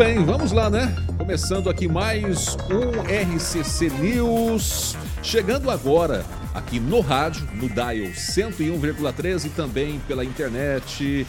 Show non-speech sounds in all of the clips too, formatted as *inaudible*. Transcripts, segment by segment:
Bem, vamos lá, né? Começando aqui mais um RCC News. Chegando agora aqui no rádio, no Dial 101,3 e também pela internet,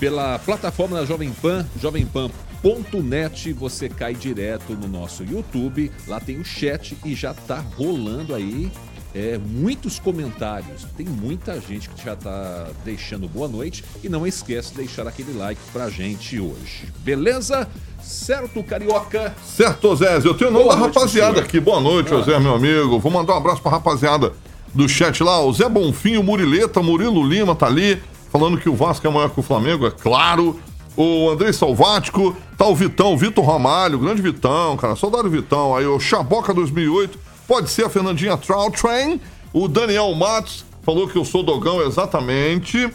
pela plataforma da Jovem Pan, jovempan.net. Você cai direto no nosso YouTube. Lá tem o chat e já tá rolando aí é, muitos comentários. Tem muita gente que já está deixando boa noite e não esquece de deixar aquele like pra gente hoje. Beleza? Certo, Carioca? Certo, Zé. Eu tenho o nome da rapaziada aqui. Boa noite, ah. Zé, meu amigo. Vou mandar um abraço pra rapaziada do chat lá. O Zé Bonfim, o Murileta, Murilo Lima tá ali, falando que o Vasco é maior que o Flamengo, é claro. O Andrei Salvático, tá o Vitão, Vitor Ramalho, grande Vitão, cara, saudade Vitão. Aí o Chaboca 2008, Pode ser a Fernandinha Train. O Daniel Matos falou que eu sou dogão exatamente.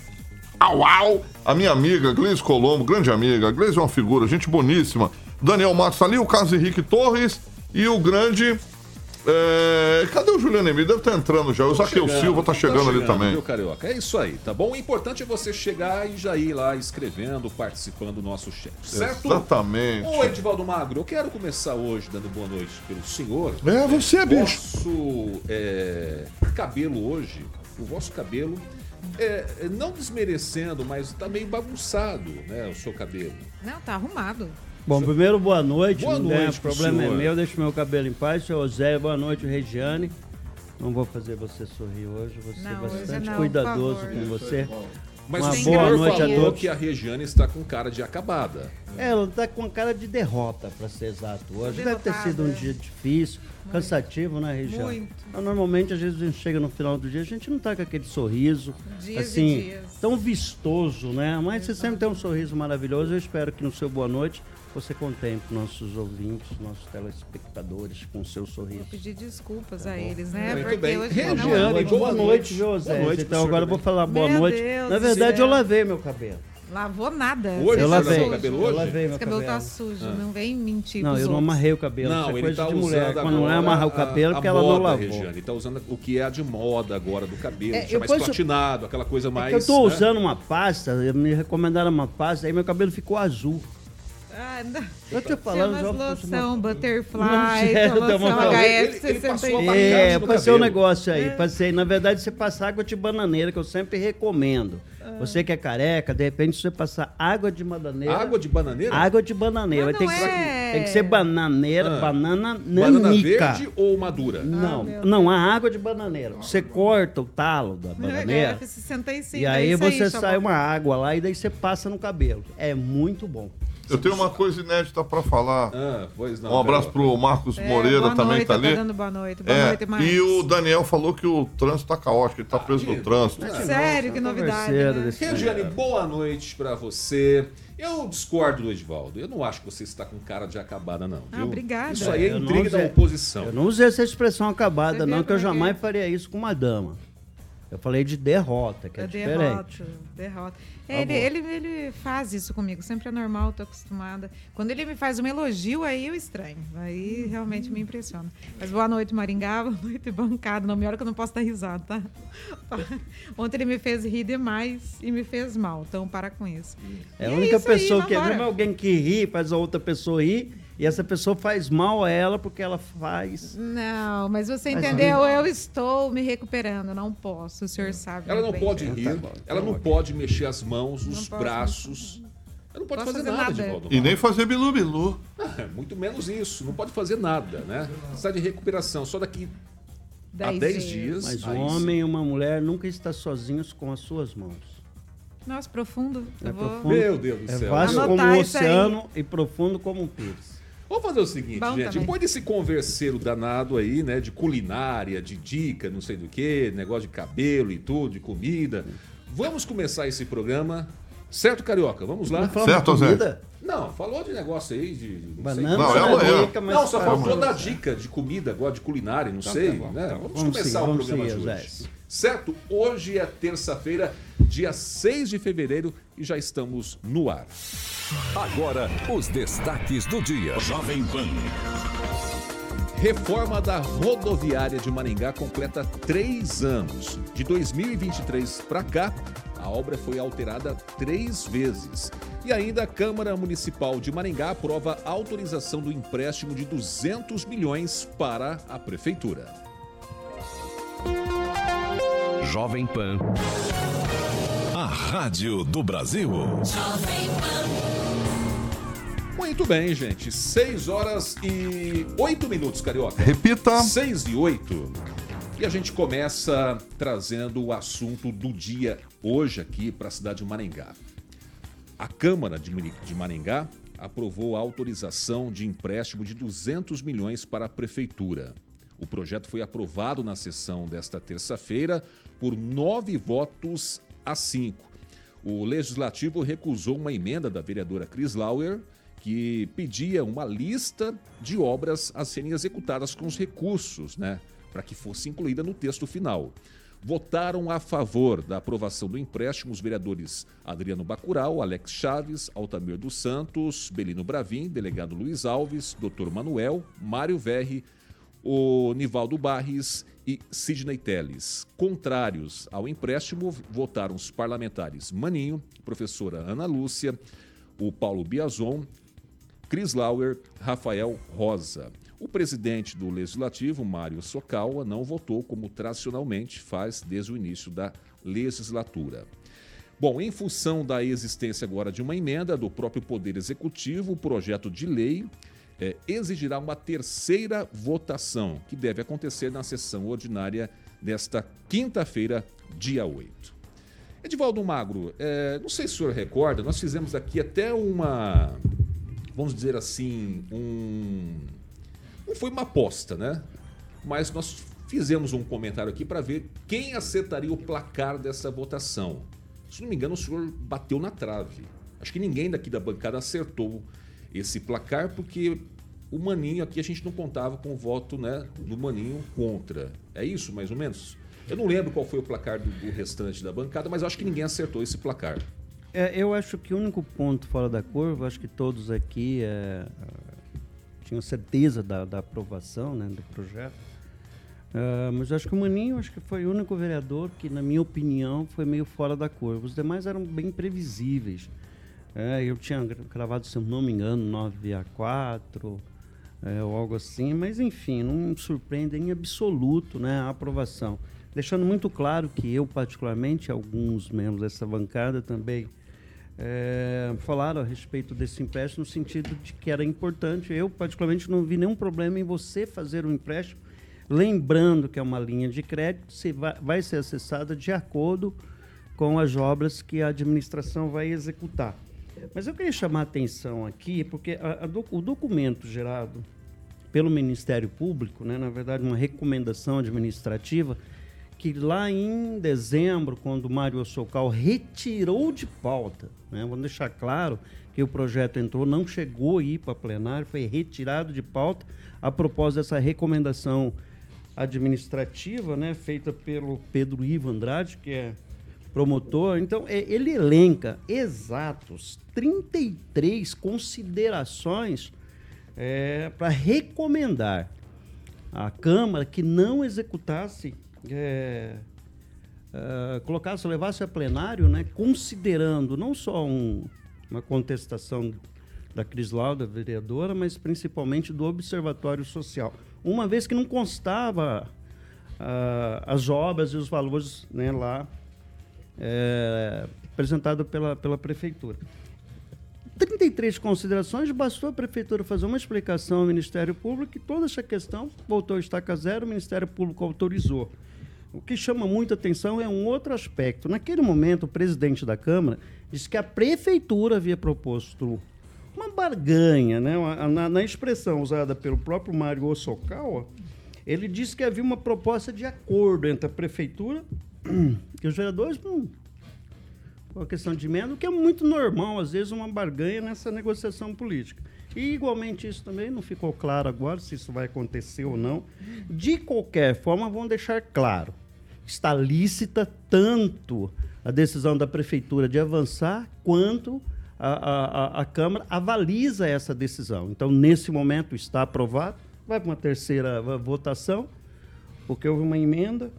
Au, au. A minha amiga, Gleise Colombo, grande amiga. Gleise é uma figura, gente boníssima. Daniel Matos tá ali, o Carlos Henrique Torres e o grande é... Cadê o Juliano Emílio? Deve estar tá entrando já. O Zaqueu Silva está chegando, tá chegando, ali também. Viu, Carioca? É isso aí, tá bom? O importante é você chegar e já ir lá escrevendo, participando do nosso chat, certo? Exatamente. Ô, Edivaldo Magro, eu quero começar hoje dando boa noite pelo senhor. É, você, é bicho. Nosso é, cabelo hoje, o vosso cabelo, é, não desmerecendo, mas tá meio bagunçado, né, o seu cabelo. Não, tá arrumado. Bom, primeiro, boa noite. Boa não noite, o problema é meu, deixa meu cabelo em paz. Seu Zé, boa noite, Regiane. Não vou fazer você sorrir hoje, vou ser não, bastante não, cuidadoso com você. Mas Uma o boa noite a todos. que a Regiane está com cara de acabada. É, ela está com cara de derrota, para ser exato. Hoje deve ter sido um dia difícil, Muito. cansativo, né, Regiane? Muito. Então, normalmente, às vezes, a gente chega no final do dia, a gente não está com aquele sorriso, dias assim, tão vistoso, né? Mas você sempre tem um sorriso maravilhoso. Eu espero que no seu boa noite você contemple nossos ouvintes, nossos telespectadores com o seu sorriso. Vou pedir desculpas tá a eles, né? Muito Porque bem. hoje Regiane, não... boa noite, José. Boa noite, então agora eu vou falar boa meu noite. Deus Na verdade, eu lavei meu cabelo. Lavou nada. Hoje eu lavei. Cabelo hoje? Eu lavei meu Esse cabelo. tá sujo, ah. não vem mentir Não, eu não amarrei o cabelo. Não, Isso é coisa tá de mulher. Quando não é amarrar o cabelo, porque ela não lavou. Regiane, ele tá usando o que é de moda agora do cabelo, é, mais platinado, aquela coisa mais... É eu tô né? usando uma pasta, me recomendaram uma pasta, aí meu cabelo ficou azul. Ah, não. Eu tô falando já. loção, butterfly, loção HF61. É, passei um negócio aí. É. Passei, na verdade, você passa água de bananeira, que eu sempre recomendo. Ah. Você que é careca, de repente você passar água de bananeira. Água de bananeira? Água de bananeira. Tem, é... que, tem que ser bananeira, ah. banana nanica. Banana verde ou madura? Não, ah, não, a água de bananeira. Você corta o talo da bananeira. É, 65, e aí você aí, sai uma água lá e daí você passa no cabelo. É muito bom. Eu tenho uma coisa inédita para falar. Ah, pois não. Um abraço para o Marcos é, Moreira também noite, tá ali. Tá dando boa noite. Boa é, noite, Marcos. E o Daniel falou que o trânsito está caótico, ele está preso no trânsito. É, sério, que novidade. Né? Regiane, boa noite para você. Eu discordo do Edvaldo. Eu não acho que você está com cara de acabada, não. Ah, obrigada. Isso aí é intriga da oposição. Eu não usei essa expressão acabada, você não, que eu jamais faria isso com uma dama. Eu falei de derrota, que é, é diferente. Derrota, derrota. Tá ele, ele, ele faz isso comigo, sempre é normal, tô acostumada. Quando ele me faz um elogio, aí eu estranho. Aí realmente me impressiona. Mas boa noite, Maringá, *laughs* boa noite, bancada. Não me olha que eu não posso dar risada, tá? *laughs* Ontem ele me fez rir demais e me fez mal, então para com isso. É a única é pessoa aí, que é alguém que ri, faz a outra pessoa rir e essa pessoa faz mal a ela porque ela faz. Não, mas você entendeu? Eu estou me recuperando, não posso, o senhor sabe. Ela não bem. pode rir, tá ela não pode mexer as mãos, os braços. Ela não pode fazer, fazer, nada, nada. E nem fazer bilu-bilu. *laughs* muito menos isso, não pode fazer nada, né? Está de recuperação, só daqui Dez há 10 dias. Mas um homem e uma mulher nunca está sozinhos com as suas mãos. Nossa, profundo. É vou... profundo. Meu Deus do é céu. É vasto como o oceano e profundo como um pires. Vamos fazer o seguinte, Bom, gente. Também. Depois desse converseiro danado aí, né? De culinária, de dica, não sei do que, negócio de cabelo e tudo, de comida. Vamos começar esse programa. Certo, Carioca? Vamos lá. Certo, Zé. Não, falou de negócio aí de. Banana, não, é amanhã. Dica, não, só faltou dar dica de comida, agora de culinária, não tá, sei. Tá né? Tá vamos, vamos, começar seguir, o programa seguir, de hoje. Certo? Hoje é terça-feira, dia 6 de fevereiro e já estamos no ar. Agora, os destaques do dia. Jovem Pan. Reforma da rodoviária de Maringá completa três anos. De 2023 para cá, a obra foi alterada três vezes. E ainda a Câmara Municipal de Maringá aprova a autorização do empréstimo de 200 milhões para a Prefeitura. Jovem Pan. A Rádio do Brasil. Jovem Pan. Muito bem, gente. 6 horas e 8 minutos, Carioca. Repita. 6 e 8. E a gente começa trazendo o assunto do dia hoje aqui para a cidade de Maringá. A Câmara de Maringá aprovou a autorização de empréstimo de 200 milhões para a Prefeitura. O projeto foi aprovado na sessão desta terça-feira por nove votos a cinco. O Legislativo recusou uma emenda da vereadora Cris Lauer, que pedia uma lista de obras a serem executadas com os recursos, né? Para que fosse incluída no texto final. Votaram a favor da aprovação do empréstimo os vereadores Adriano Bacural, Alex Chaves, Altamir dos Santos, Belino Bravin, delegado Luiz Alves, Dr. Manuel, Mário Verri, o Nivaldo Barres e Sidney Teles. Contrários ao empréstimo, votaram os parlamentares Maninho, professora Ana Lúcia, o Paulo Biazon, Cris Lauer, Rafael Rosa. O presidente do Legislativo, Mário Socawa, não votou como tradicionalmente faz desde o início da legislatura. Bom, em função da existência agora de uma emenda do próprio Poder Executivo, o projeto de lei é, exigirá uma terceira votação, que deve acontecer na sessão ordinária desta quinta-feira, dia 8. Edivaldo Magro, é, não sei se o senhor recorda, nós fizemos aqui até uma, vamos dizer assim, um não foi uma aposta, né? Mas nós fizemos um comentário aqui para ver quem acertaria o placar dessa votação. Se não me engano, o senhor bateu na trave. Acho que ninguém daqui da bancada acertou esse placar, porque o Maninho aqui a gente não contava com o voto né, do Maninho contra. É isso, mais ou menos? Eu não lembro qual foi o placar do, do restante da bancada, mas acho que ninguém acertou esse placar. É, eu acho que o único ponto fora da curva, acho que todos aqui é, tinham certeza da, da aprovação né, do projeto. Uh, mas acho que o Maninho acho que foi o único vereador que, na minha opinião, foi meio fora da curva. Os demais eram bem previsíveis. É, eu tinha gravado, se eu não me engano, 9 a 4 é, ou algo assim, mas enfim, não me surpreende em absoluto né, a aprovação. Deixando muito claro que eu, particularmente, alguns membros dessa bancada também é, falaram a respeito desse empréstimo no sentido de que era importante. Eu, particularmente, não vi nenhum problema em você fazer um empréstimo, lembrando que é uma linha de crédito, se vai, vai ser acessada de acordo com as obras que a administração vai executar. Mas eu queria chamar a atenção aqui, porque a, a o documento gerado pelo Ministério Público, né, na verdade, uma recomendação administrativa, que lá em dezembro, quando Mário Socal retirou de pauta, né, vamos deixar claro que o projeto entrou, não chegou a ir para plenário, foi retirado de pauta a propósito dessa recomendação administrativa, né, feita pelo Pedro Ivo Andrade, que é promotor. Então, é, ele elenca exatos 33 considerações é, para recomendar à Câmara que não executasse é, é, colocasse, levasse a plenário, né, considerando não só um, uma contestação da Cris Lauda, vereadora, mas principalmente do Observatório Social. Uma vez que não constava uh, as obras e os valores né, lá é, apresentado pela, pela Prefeitura. 33 considerações, bastou a Prefeitura fazer uma explicação ao Ministério Público e toda essa questão voltou a estaca zero, o Ministério Público autorizou. O que chama muita atenção é um outro aspecto. Naquele momento, o presidente da Câmara disse que a Prefeitura havia proposto uma barganha, né? na, na expressão usada pelo próprio Mário Osokawa, ele disse que havia uma proposta de acordo entre a Prefeitura e os vereadores. Hum, uma questão de emenda, o que é muito normal, às vezes, uma barganha nessa negociação política. E, igualmente, isso também não ficou claro agora se isso vai acontecer ou não. De qualquer forma, vamos deixar claro: está lícita tanto a decisão da Prefeitura de avançar, quanto a, a, a Câmara avaliza essa decisão. Então, nesse momento, está aprovado, vai para uma terceira votação, porque houve uma emenda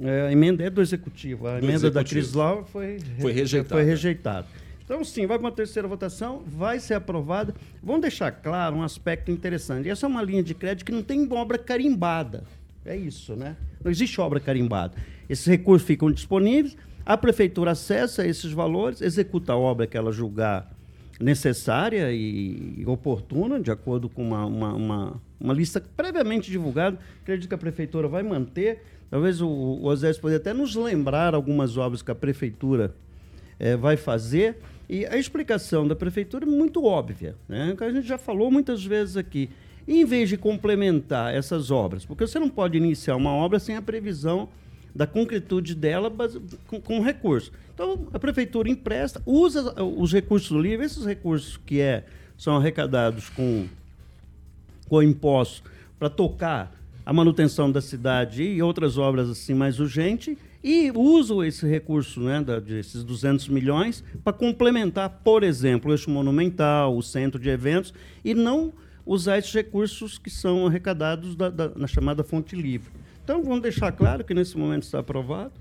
a emenda é do Executivo. A do emenda executivo. da Cris foi, foi rejeitada. Foi rejeitada. Então, sim, vai para uma terceira votação, vai ser aprovada. Vamos deixar claro um aspecto interessante. Essa é uma linha de crédito que não tem obra carimbada. É isso, né? Não existe obra carimbada. Esses recursos ficam disponíveis, a prefeitura acessa esses valores, executa a obra que ela julgar necessária e oportuna, de acordo com uma, uma, uma, uma lista previamente divulgada. Acredito que a prefeitura vai manter Talvez o, o Osés poderia até nos lembrar algumas obras que a prefeitura é, vai fazer. E a explicação da prefeitura é muito óbvia, né? que a gente já falou muitas vezes aqui. em vez de complementar essas obras, porque você não pode iniciar uma obra sem a previsão da concretude dela com, com recurso. Então, a prefeitura empresta, usa os recursos livres, esses recursos que é, são arrecadados com, com impostos para tocar a manutenção da cidade e outras obras assim mais urgentes e uso esse recurso, né, da, desses 200 milhões, para complementar, por exemplo, o eixo monumental, o centro de eventos, e não usar esses recursos que são arrecadados da, da, na chamada fonte livre. Então, vamos deixar claro que nesse momento está aprovado.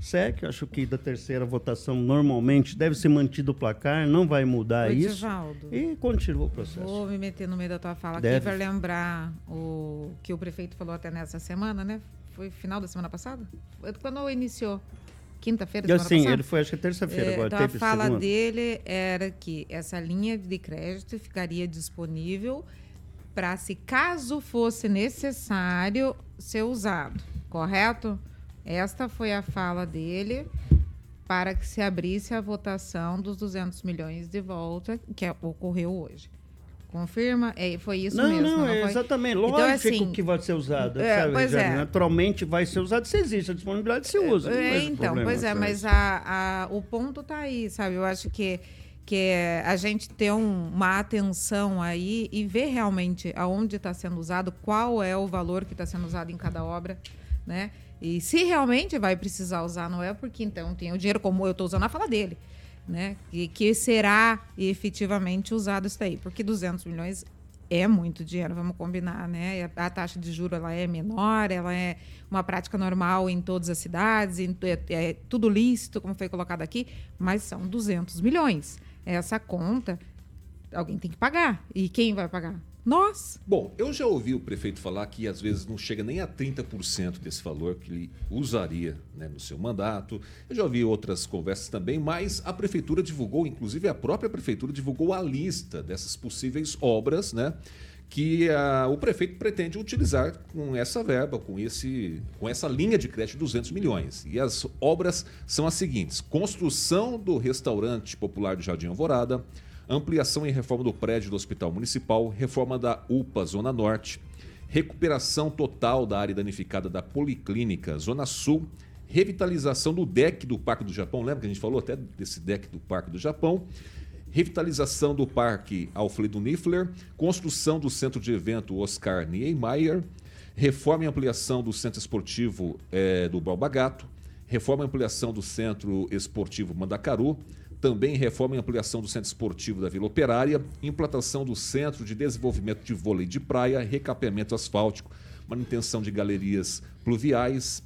SEC, acho que da terceira votação normalmente deve ser mantido o placar, não vai mudar Oi, isso. Divaldo, e continua o processo. Vou me meter no meio da tua fala deve. aqui para lembrar o que o prefeito falou até nessa semana, né? Foi final da semana passada? Quando iniciou? Quinta-feira, semana Sim, ele foi acho que terça-feira é, agora. Então a fala segunda. dele era que essa linha de crédito ficaria disponível para, se caso fosse necessário, ser usado, correto? Esta foi a fala dele para que se abrisse a votação dos 200 milhões de volta, que ocorreu hoje. Confirma? É, foi isso não, mesmo. Não, não, é exatamente. Então, Lógico então, assim, que vai ser usado. É, sabe, pois é. Naturalmente vai ser usado. Se existe a disponibilidade, se usa. É, então, pois é, mas a, a, o ponto está aí, sabe? Eu acho que, que a gente ter um, uma atenção aí e ver realmente aonde está sendo usado, qual é o valor que está sendo usado em cada obra, né? E se realmente vai precisar usar, não é porque então tem o dinheiro, como eu estou usando a fala dele, né? E que será efetivamente usado isso daí, porque 200 milhões é muito dinheiro, vamos combinar, né? A taxa de juro ela é menor, ela é uma prática normal em todas as cidades, é, é tudo lícito, como foi colocado aqui, mas são 200 milhões. Essa conta alguém tem que pagar. E quem vai pagar? Nós. Bom, eu já ouvi o prefeito falar que às vezes não chega nem a 30% desse valor que ele usaria né, no seu mandato. Eu já ouvi outras conversas também, mas a prefeitura divulgou, inclusive a própria prefeitura divulgou a lista dessas possíveis obras, né? Que a, o prefeito pretende utilizar com essa verba, com, esse, com essa linha de crédito de 200 milhões. E as obras são as seguintes: construção do restaurante popular do Jardim Alvorada, ampliação e reforma do prédio do Hospital Municipal, reforma da UPA Zona Norte, recuperação total da área danificada da Policlínica Zona Sul, revitalização do deck do Parque do Japão, lembra que a gente falou até desse deck do Parque do Japão? Revitalização do Parque Alfredo Niffler, construção do centro de evento Oscar Niemeyer, reforma e ampliação do centro esportivo é, do Balbagato, reforma e ampliação do centro esportivo Mandacaru, também reforma e ampliação do centro esportivo da Vila Operária, implantação do centro de desenvolvimento de vôlei de praia, recapeamento asfáltico, manutenção de galerias pluviais,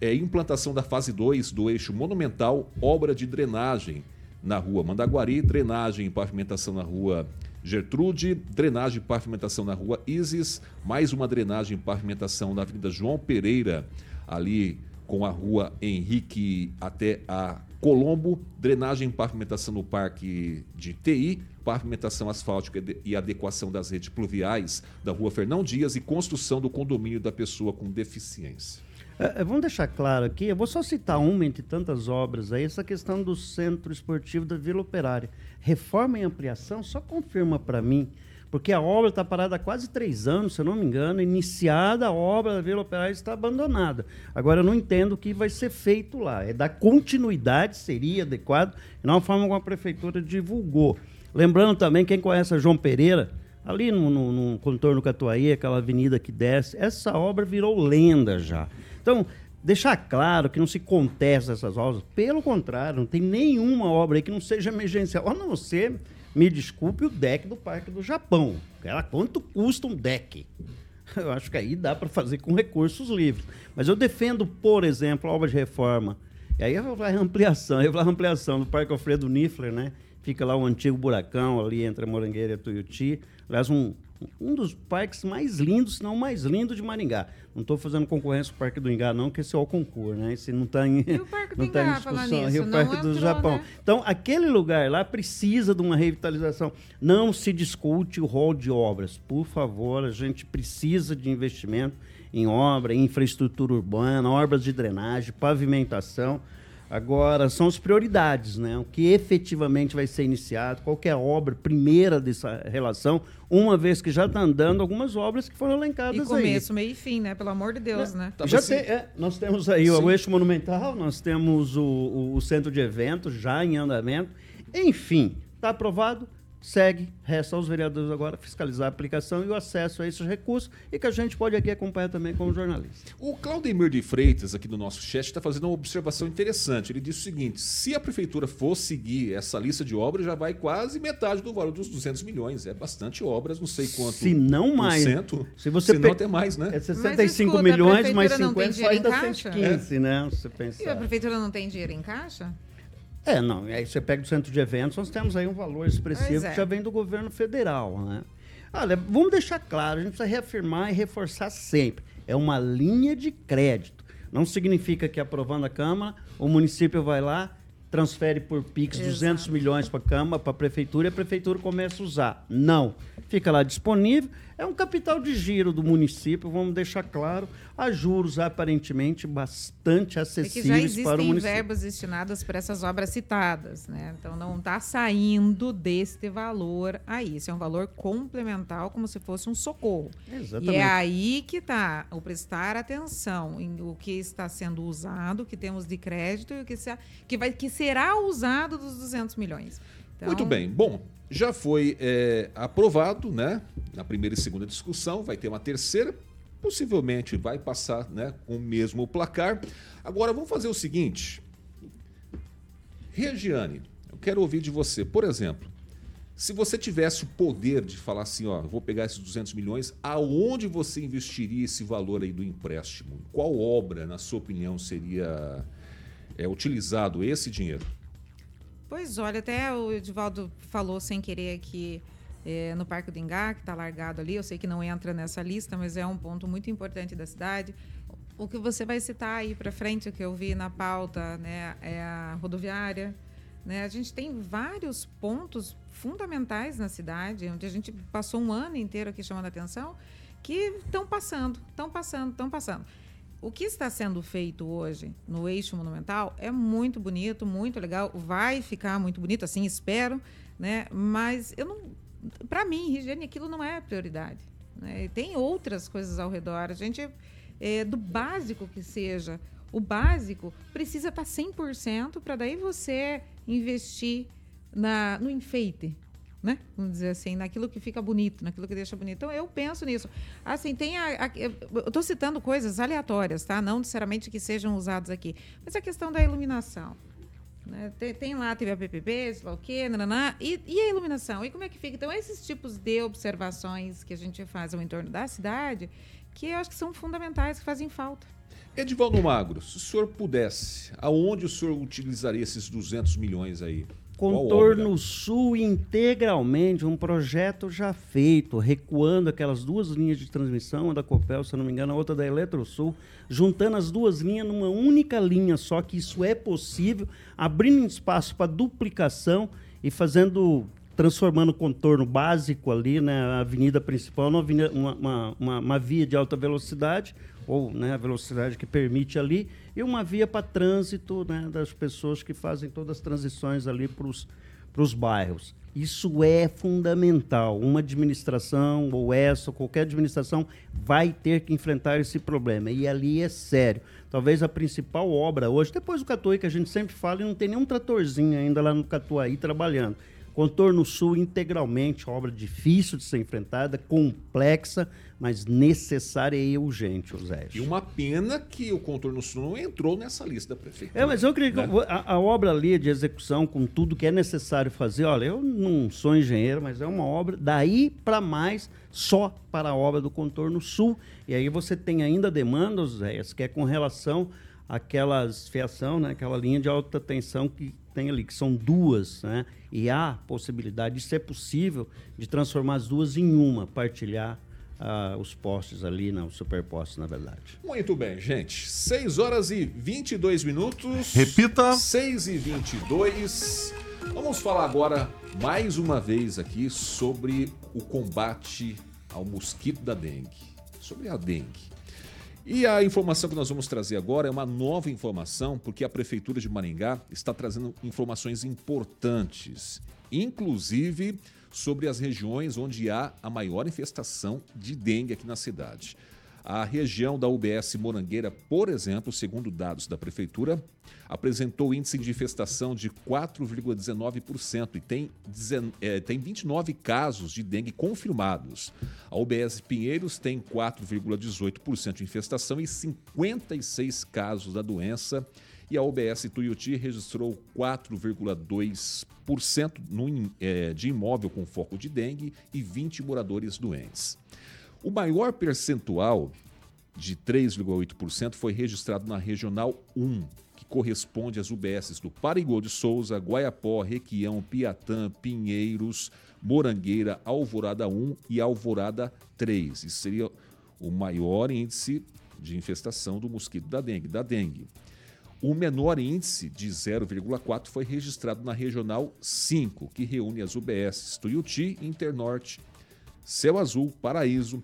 é, implantação da fase 2 do eixo monumental, obra de drenagem na rua Mandaguari, drenagem e pavimentação na rua Gertrude, drenagem e pavimentação na rua Isis, mais uma drenagem e pavimentação na Avenida João Pereira, ali com a rua Henrique até a Colombo, drenagem e pavimentação no Parque de TI, pavimentação asfáltica e adequação das redes pluviais da rua Fernão Dias e construção do condomínio da pessoa com deficiência. É, é, vamos deixar claro aqui, eu vou só citar uma entre tantas obras aí, essa questão do centro esportivo da Vila Operária. Reforma e ampliação só confirma para mim, porque a obra está parada há quase três anos, se eu não me engano, iniciada a obra da Vila Operária está abandonada. Agora eu não entendo o que vai ser feito lá. É da continuidade, seria adequado, não a forma como a prefeitura divulgou. Lembrando também, quem conhece a João Pereira, ali no, no, no contorno Catuaí, aquela avenida que desce, essa obra virou lenda já. Então, deixar claro que não se contesta essas obras, pelo contrário, não tem nenhuma obra aí que não seja emergencial, a não ser, me desculpe, o deck do Parque do Japão. Ela, quanto custa um deck? *laughs* Eu acho que aí dá para fazer com recursos livres. Mas eu defendo, por exemplo, a obra de reforma. E aí eu falar ampliação, eu falar ampliação do Parque Alfredo Niffler, né? Fica lá o antigo buracão ali entre a Morangueira e a Tuiuti. Aliás, um, um dos parques mais lindos, se não o mais lindo de Maringá. Não estou fazendo concorrência com o Parque do Ingá, não, que esse é o concurso, né? Esse não está em, o Parque *laughs* do tá em discussão. Nisso, e o Parque entrou, do Japão. Né? Então, aquele lugar lá precisa de uma revitalização. Não se discute o rol de obras. Por favor, a gente precisa de investimento em obra, em infraestrutura urbana, obras de drenagem, pavimentação. Agora, são as prioridades, né? O que efetivamente vai ser iniciado, qual é a obra primeira dessa relação, uma vez que já está andando algumas obras que foram elencadas aí. E começo, aí. meio e fim, né? Pelo amor de Deus, né? Tá já tem, é, nós temos aí Sim. o eixo monumental, nós temos o, o, o centro de eventos já em andamento. Enfim, está aprovado, segue, resta aos vereadores agora fiscalizar a aplicação e o acesso a esses recursos e que a gente pode aqui acompanhar também como jornalista. O Claudemir de Freitas, aqui do nosso chat, está fazendo uma observação interessante. Ele disse o seguinte: se a prefeitura for seguir essa lista de obras, já vai quase metade do valor dos 200 milhões. É bastante obras, não sei quanto. Se não mais. Se você se não, até mais, né? É 65 mas, escuta, milhões, mais 50 só ainda 115, é. né? Você pensar. E a prefeitura não tem dinheiro em caixa? É, não. Aí você pega o centro de eventos, nós temos aí um valor expressivo é. que já vem do governo federal, né? Olha, vamos deixar claro, a gente precisa reafirmar e reforçar sempre. É uma linha de crédito. Não significa que aprovando a Câmara, o município vai lá, transfere por PIX Exato. 200 milhões para a Câmara, para a Prefeitura, e a Prefeitura começa a usar. Não. Fica lá disponível é um capital de giro do município, vamos deixar claro, a juros aparentemente bastante acessíveis é para o município. já existem verbas destinadas para essas obras citadas, né? Então não está saindo deste valor aí. Isso é um valor complementar, como se fosse um socorro. Exatamente. E é aí que está o prestar atenção em o que está sendo usado, o que temos de crédito e o que, se, que, vai, que será usado dos 200 milhões. Então... Muito bem. Bom, já foi é, aprovado, né? Na primeira e segunda discussão, vai ter uma terceira, possivelmente vai passar, né? Com o mesmo placar. Agora vamos fazer o seguinte, Regiane, eu quero ouvir de você, por exemplo, se você tivesse o poder de falar assim, ó, vou pegar esses 200 milhões, aonde você investiria esse valor aí do empréstimo? Qual obra, na sua opinião, seria é, utilizado esse dinheiro? Pois olha, até o Edivaldo falou sem querer aqui é, no Parque do Ingá, que está largado ali. Eu sei que não entra nessa lista, mas é um ponto muito importante da cidade. O que você vai citar aí para frente, o que eu vi na pauta, né, é a rodoviária. Né? A gente tem vários pontos fundamentais na cidade, onde a gente passou um ano inteiro aqui chamando atenção, que estão passando, estão passando, estão passando. O que está sendo feito hoje no eixo monumental é muito bonito, muito legal, vai ficar muito bonito, assim espero, né? Mas eu não, para mim, higiene, aquilo não é prioridade. Né? Tem outras coisas ao redor. A gente, é, do básico que seja, o básico precisa estar 100% para daí você investir na, no enfeite, né? Vamos dizer assim, naquilo que fica bonito, naquilo que deixa bonito. Então, eu penso nisso. Assim, tem a, a eu estou citando coisas aleatórias, tá? Não necessariamente que sejam usados aqui. Mas a questão da iluminação. Né? Tem, tem, lá, teve a PPP, sei lá o quê, nananá, e, e, a iluminação? E como é que fica? Então, esses tipos de observações que a gente faz ao entorno da cidade, que eu acho que são fundamentais, que fazem falta. Edivaldo Magro, se o senhor pudesse, aonde o senhor utilizaria esses 200 milhões aí? Contorno Sul integralmente, um projeto já feito, recuando aquelas duas linhas de transmissão, uma da Copel, se não me engano, a outra da Eletrosul, juntando as duas linhas numa única linha, só que isso é possível, abrindo espaço para duplicação e fazendo transformando o contorno básico ali, né, a avenida principal, numa avenida, uma, uma, uma, uma via de alta velocidade, ou né, a velocidade que permite ali, e uma via para trânsito né, das pessoas que fazem todas as transições ali para os bairros. Isso é fundamental. Uma administração, ou essa, ou qualquer administração, vai ter que enfrentar esse problema. E ali é sério. Talvez a principal obra hoje, depois do Catuai, que a gente sempre fala, e não tem nenhum tratorzinho ainda lá no Catuai trabalhando. Contorno Sul integralmente, obra difícil de ser enfrentada, complexa, mas necessária e urgente, José. E uma pena que o Contorno Sul não entrou nessa lista da prefeitura. É, mas eu creio né? que a, a, obra ali de execução, com tudo que é necessário fazer, olha, eu não sou engenheiro, mas é uma obra daí para mais só para a obra do Contorno Sul. E aí você tem ainda demanda, José, que é com relação àquelas fiação, né, aquela linha de alta tensão que tem ali, que são duas, né? E há possibilidade, isso é possível, de transformar as duas em uma, partilhar uh, os postes ali, não, os superpostes, na verdade. Muito bem, gente. 6 horas e 22 minutos. Repita. 6 e 22. Vamos falar agora, mais uma vez aqui, sobre o combate ao mosquito da dengue. Sobre a dengue. E a informação que nós vamos trazer agora é uma nova informação, porque a Prefeitura de Maringá está trazendo informações importantes, inclusive sobre as regiões onde há a maior infestação de dengue aqui na cidade. A região da UBS Morangueira, por exemplo, segundo dados da Prefeitura, apresentou índice de infestação de 4,19% e tem, é, tem 29 casos de dengue confirmados. A UBS Pinheiros tem 4,18% de infestação e 56 casos da doença. E a UBS Tuiuti registrou 4,2% é, de imóvel com foco de dengue e 20 moradores doentes. O maior percentual de 3,8% foi registrado na Regional 1, que corresponde às UBSs do Parigô de Souza, Guaiapó, Requião, Piatã, Pinheiros, Morangueira, Alvorada 1 e Alvorada 3. Isso seria o maior índice de infestação do mosquito da dengue. Da dengue. O menor índice, de 0,4, foi registrado na Regional 5, que reúne as UBSs Tuiuti, Internorte, Céu Azul, Paraíso,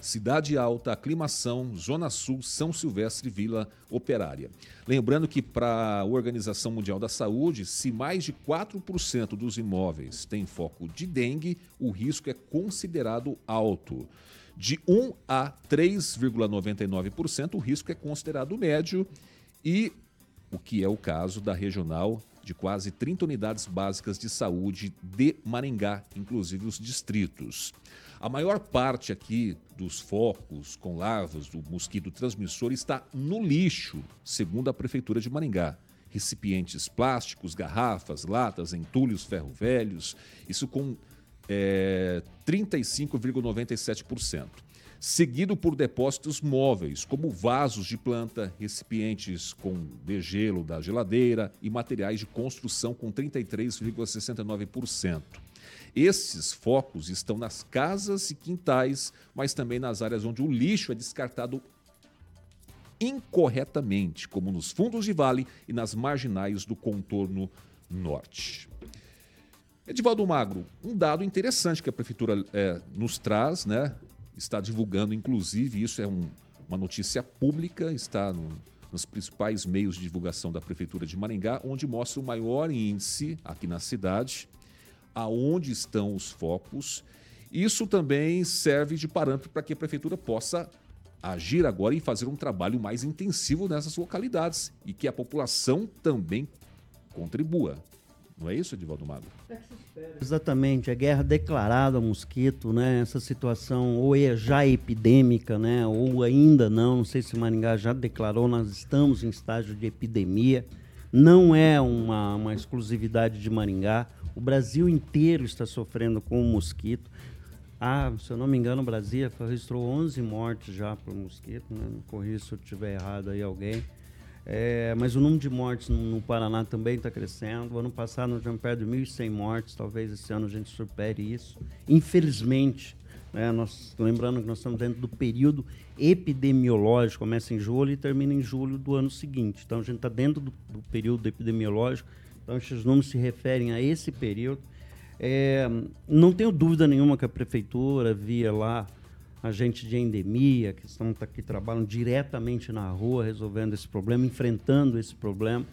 Cidade Alta, Aclimação, Zona Sul, São Silvestre, Vila Operária. Lembrando que para a Organização Mundial da Saúde, se mais de 4% dos imóveis têm foco de dengue, o risco é considerado alto. De 1 a 3,99%, o risco é considerado médio e o que é o caso da regional de quase 30 unidades básicas de saúde de Maringá, inclusive os distritos. A maior parte aqui dos focos com larvas do mosquito transmissor está no lixo, segundo a Prefeitura de Maringá. Recipientes plásticos, garrafas, latas, entulhos ferro velhos, isso com é, 35,97%. Seguido por depósitos móveis, como vasos de planta, recipientes com degelo da geladeira e materiais de construção com 33,69%. Esses focos estão nas casas e quintais, mas também nas áreas onde o lixo é descartado incorretamente, como nos fundos de vale e nas marginais do contorno norte. Edivaldo Magro, um dado interessante que a prefeitura é, nos traz, né? Está divulgando, inclusive, isso é um, uma notícia pública, está no, nos principais meios de divulgação da prefeitura de Maringá, onde mostra o maior índice aqui na cidade aonde estão os focos. Isso também serve de parâmetro para que a prefeitura possa agir agora e fazer um trabalho mais intensivo nessas localidades e que a população também contribua. Não é isso, Edivaldo Mago? Exatamente, a guerra declarada ao mosquito, né? Essa situação ou é já epidêmica, né? Ou ainda não, não sei se Maringá já declarou, nós estamos em estágio de epidemia. Não é uma, uma exclusividade de Maringá. O Brasil inteiro está sofrendo com o mosquito. Ah, se eu não me engano, o Brasil registrou 11 mortes já por mosquito. Né? Corri se eu estiver errado aí alguém. É, mas o número de mortes no, no Paraná também está crescendo. Ano passado nós tivemos perto de 1.100 mortes. Talvez esse ano a gente supere isso. Infelizmente, né, nós, lembrando que nós estamos dentro do período epidemiológico, começa em julho e termina em julho do ano seguinte. Então a gente está dentro do, do período epidemiológico então, esses números se referem a esse período. É, não tenho dúvida nenhuma que a prefeitura via lá agente de endemia, que estão aqui trabalham diretamente na rua resolvendo esse problema, enfrentando esse problema.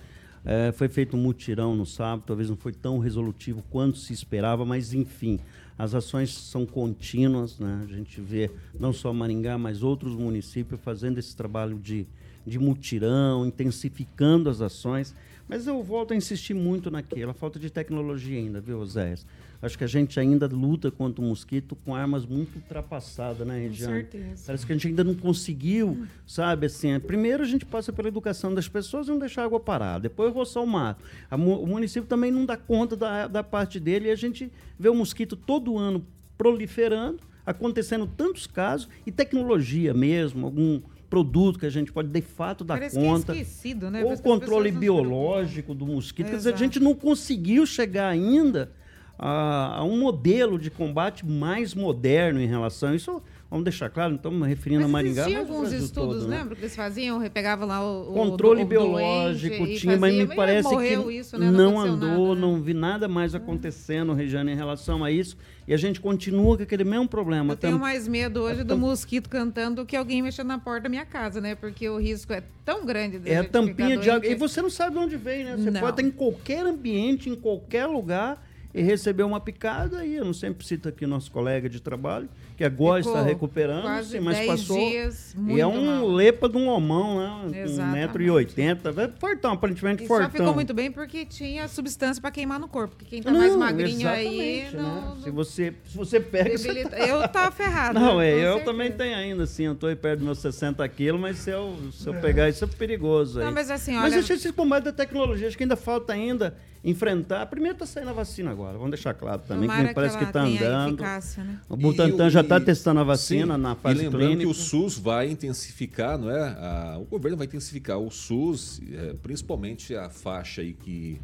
É, foi feito um mutirão no sábado, talvez não foi tão resolutivo quanto se esperava, mas enfim, as ações são contínuas, né? A gente vê não só Maringá, mas outros municípios fazendo esse trabalho de, de mutirão, intensificando as ações. Mas eu volto a insistir muito naquela falta de tecnologia ainda, viu, Zé? Acho que a gente ainda luta contra o mosquito com armas muito ultrapassadas na região. Com certeza. Parece que a gente ainda não conseguiu, sabe, assim, primeiro a gente passa pela educação das pessoas e não deixar a água parar, depois roçar o mato. o município também não dá conta da, da parte dele e a gente vê o mosquito todo ano proliferando, acontecendo tantos casos e tecnologia mesmo, algum produto que a gente pode de fato dar Parece conta. Que é esquecido, né? Ou controle biológico do mosquito. Quer dizer, a gente não conseguiu chegar ainda a, a, um modelo de combate mais moderno em relação a isso. Vamos deixar claro, não estamos referindo mas a Maringá. Tinha alguns estudos, todo, né? lembra? Que eles faziam, pegavam lá o. Controle o, o biológico tinha, mas me parece que isso, né? não, não andou, nada, né? não vi nada mais acontecendo, Regiane, em relação a isso. E a gente continua com aquele mesmo problema. Eu tenho mais medo hoje do mosquito cantando do que alguém mexendo na porta da minha casa, né? Porque o risco é tão grande. É a tampinha de água. E você não sabe de onde vem, né? Você não. pode estar em qualquer ambiente, em qualquer lugar e recebeu uma picada e eu não sempre cito aqui nosso colega de trabalho, que agora Ficou está recuperando, sim, mas passou. Dias, e é um mal. lepa de um homão, né? Exatamente. 1,80m. É fortão, aparentemente e fortão. Só ficou muito bem porque tinha substância para queimar no corpo. Porque quem tá não, mais magrinho aí. Né? Não, se, você, se você pega. Debilita... Você tá... Eu tava ferrado. Não, é, eu certeza. também tenho ainda, assim. Eu tô aí perto dos meus 60 quilos, mas se eu, se eu é. pegar isso é perigoso. Aí. Não, mas assim, olha. Mas deixa esse combate da tecnologia, acho que ainda falta ainda enfrentar. Primeiro está saindo a vacina agora, vamos deixar claro também, Tomara que parece que está andando. Né? O Butantan e, já está testando a vacina sim, na fase e lembrando clínica. que o SUS vai intensificar, não é? A, o governo vai intensificar o SUS, é, principalmente a faixa aí que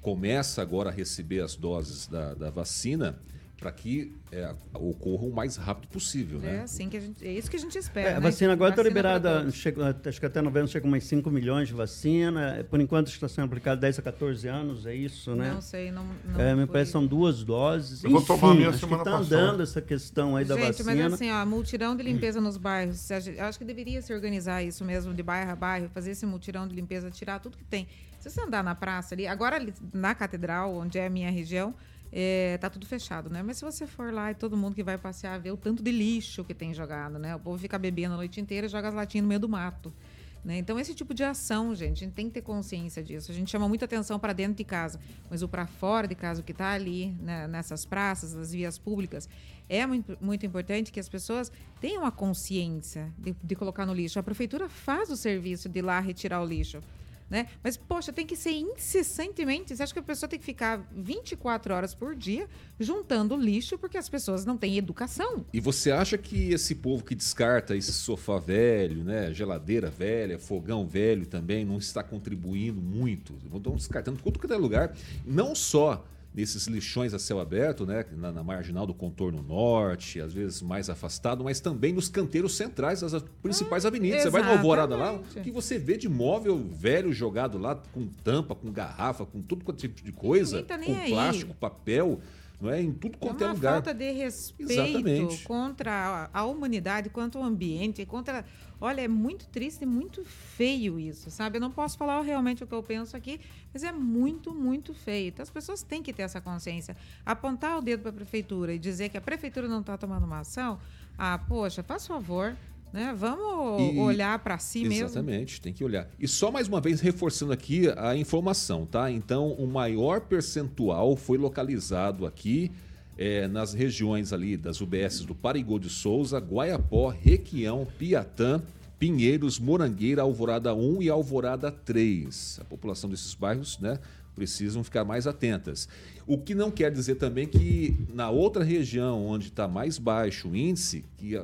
começa agora a receber as doses da, da vacina para que é, ocorra o mais rápido possível. É, né? assim que a gente, é isso que a gente espera. É, a né? vacina agora está liberada, chega, acho que até novembro chega mais 5 milhões de vacina. Por enquanto está sendo aplicado 10 a 14 anos, é isso, né? Não sei, não. não é, me parece que são duas doses. Eu Enfim, vou tomar a minha semana está andando essa questão aí gente, da vacina. Mas assim, ó, multirão de limpeza nos bairros. Eu acho que deveria se organizar isso mesmo, de bairro a bairro, fazer esse multirão de limpeza, tirar tudo que tem. Se você andar na praça ali, agora na catedral, onde é a minha região, é, tá tudo fechado, né? Mas se você for lá e todo mundo que vai passear vê o tanto de lixo que tem jogado, né? O povo fica bebendo a noite inteira e joga as latinhas no meio do mato. Né? Então, esse tipo de ação, gente, a gente tem que ter consciência disso. A gente chama muita atenção para dentro de casa, mas o para fora de casa, o que está ali, né, nessas praças, nas vias públicas, é muito, muito importante que as pessoas tenham a consciência de, de colocar no lixo. A prefeitura faz o serviço de ir lá retirar o lixo né? Mas, poxa, tem que ser incessantemente. Você acha que a pessoa tem que ficar 24 horas por dia juntando lixo porque as pessoas não têm educação? E você acha que esse povo que descarta esse sofá velho, né? Geladeira velha, fogão velho também, não está contribuindo muito? Estão descartando tudo que é lugar. Não só nesses lixões a céu aberto, né, na, na, marginal do contorno norte, às vezes mais afastado, mas também nos canteiros centrais das principais ah, avenidas. Você vai no Alvorada lá, o que você vê de móvel velho jogado lá com tampa, com garrafa, com tudo quanto tipo de coisa, tá com aí. plástico, papel não é? Em tudo quanto é, uma é lugar. falta de respeito Exatamente. contra a, humanidade, contra o ambiente, contra. Olha, é muito triste e muito feio isso, sabe? Eu não posso falar realmente o que eu penso aqui, mas é muito, muito feio. Então as pessoas têm que ter essa consciência. Apontar o dedo para a prefeitura e dizer que a prefeitura não está tomando uma ação, ah, poxa, faz favor, né? Vamos e, olhar para si exatamente, mesmo. Exatamente, tem que olhar. E só mais uma vez reforçando aqui a informação, tá? Então, o maior percentual foi localizado aqui é, nas regiões ali das UBS do Parigô de Souza, Guaiapó, Requião, Piatã, Pinheiros, Morangueira, Alvorada 1 e Alvorada 3. A população desses bairros, né? Precisam ficar mais atentas. O que não quer dizer também que na outra região onde está mais baixo o índice, que a,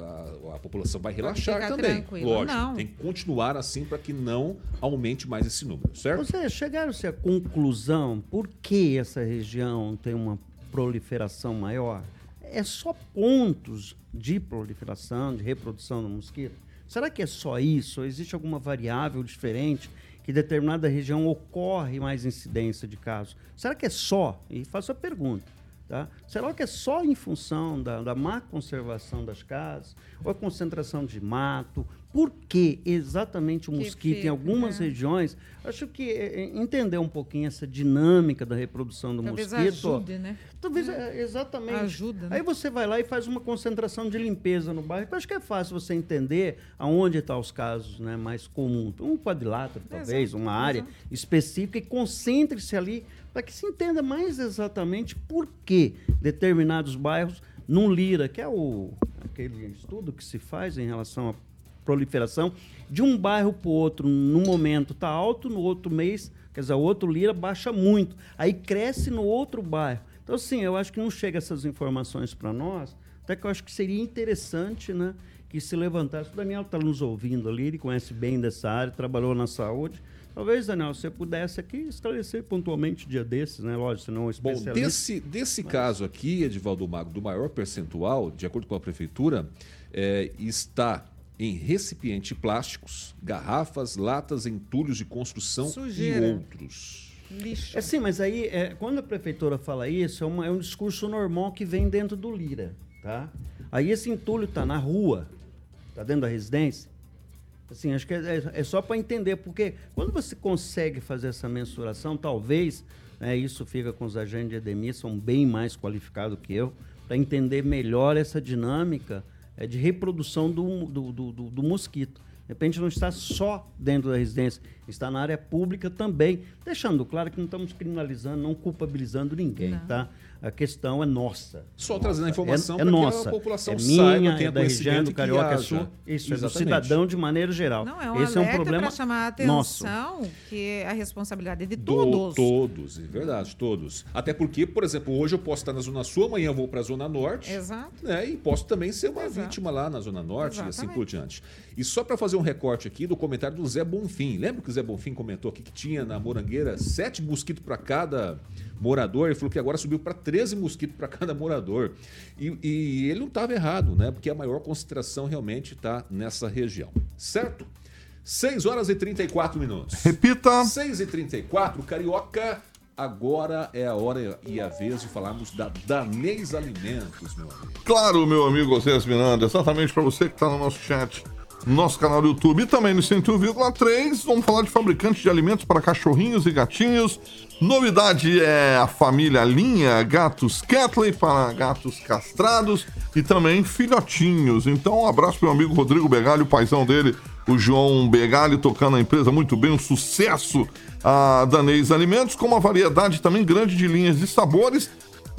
a população vai relaxar também. Tranquilo. Lógico, não. tem que continuar assim para que não aumente mais esse número, certo? Você chegaram-se à conclusão por que essa região tem uma proliferação maior? É só pontos de proliferação, de reprodução do mosquito? Será que é só isso? Ou existe alguma variável diferente que determinada região ocorre mais incidência de casos. Será que é só? E faço a pergunta. Tá? Será que é só em função da, da má conservação das casas, ou a concentração de mato, por que exatamente o mosquito fica, em algumas né? regiões? Acho que é, é, entender um pouquinho essa dinâmica da reprodução do Talvez mosquito. Ajude, né? Talvez é, exatamente. Ajuda. Né? Aí você vai lá e faz uma concentração de limpeza no bairro. Acho que é fácil você entender aonde estão tá os casos né, mais comuns. Um quadrilátero, talvez, Exato. uma área específica e concentre-se ali para que se entenda mais exatamente por que determinados bairros num Lira, que é o, aquele estudo que se faz em relação a proliferação de um bairro para o outro, num momento está alto, no outro mês, quer dizer, o outro lira baixa muito, aí cresce no outro bairro. Então, assim, eu acho que não chega essas informações para nós, até que eu acho que seria interessante, né, que se levantasse. O Daniel está nos ouvindo ali, ele conhece bem dessa área, trabalhou na saúde. Talvez, Daniel, você pudesse aqui esclarecer pontualmente dia desses, né? Lógico, você não é um especialista. Bom, desse, desse mas... caso aqui, Edivaldo Mago, do maior percentual, de acordo com a prefeitura, é, está em recipientes plásticos, garrafas, latas, entulhos de construção Sujeira. e outros. Lixo. É sim, mas aí, é, quando a prefeitura fala isso, é, uma, é, um discurso normal que vem dentro do Lira, tá? Aí esse entulho está na rua, está dentro da residência. Assim, acho que é, é, é só para entender, porque quando você consegue fazer essa mensuração, talvez, né, isso fica com os agentes de edemia, são bem mais qualificados que eu, para entender melhor essa dinâmica é, de reprodução do, do, do, do, mosquito. De repente não está só dentro da residência, está na área pública também, deixando claro que não estamos criminalizando, não culpabilizando ninguém, não. tá? A questão é nossa. Só nossa. trazendo a informação é, é nossa. a população é minha, saiba, é da região do Carioca é Sul. Isso, Exatamente. é do cidadão de maneira geral. Não, é um Esse é um problema para chamar a atenção nosso. que a responsabilidade é de todos. Do, todos, é verdade, todos. Até porque, por exemplo, hoje eu posso estar na Zona Sul, amanhã eu vou para a Zona Norte. Exato. Né, e posso também ser uma Exato. vítima lá na Zona Norte Exatamente. e assim por diante. E só para fazer um recorte aqui do comentário do Zé Bonfim. Lembra que o Zé Bonfim comentou aqui que tinha na Morangueira sete mosquitos para cada morador, ele falou que agora subiu para 13 mosquitos para cada morador. E, e, ele não estava errado, né? Porque a maior concentração realmente está nessa região. Certo? 6 horas e 34 minutos. Repita. 6 e 34, Carioca. Agora é a hora e a vez de falarmos da Danês Alimentos, meu amigo. Claro, meu amigo José Miranda, exatamente para você que está no nosso chat nosso canal do YouTube e também no 101,3. Vamos falar de fabricantes de alimentos para cachorrinhos e gatinhos. Novidade é a família Linha Gatos Catley para gatos castrados e também filhotinhos. Então, um abraço para o amigo Rodrigo Begali, o paizão dele, o João Begali, tocando a empresa muito bem, um sucesso a Danês Alimentos, com uma variedade também grande de linhas de sabores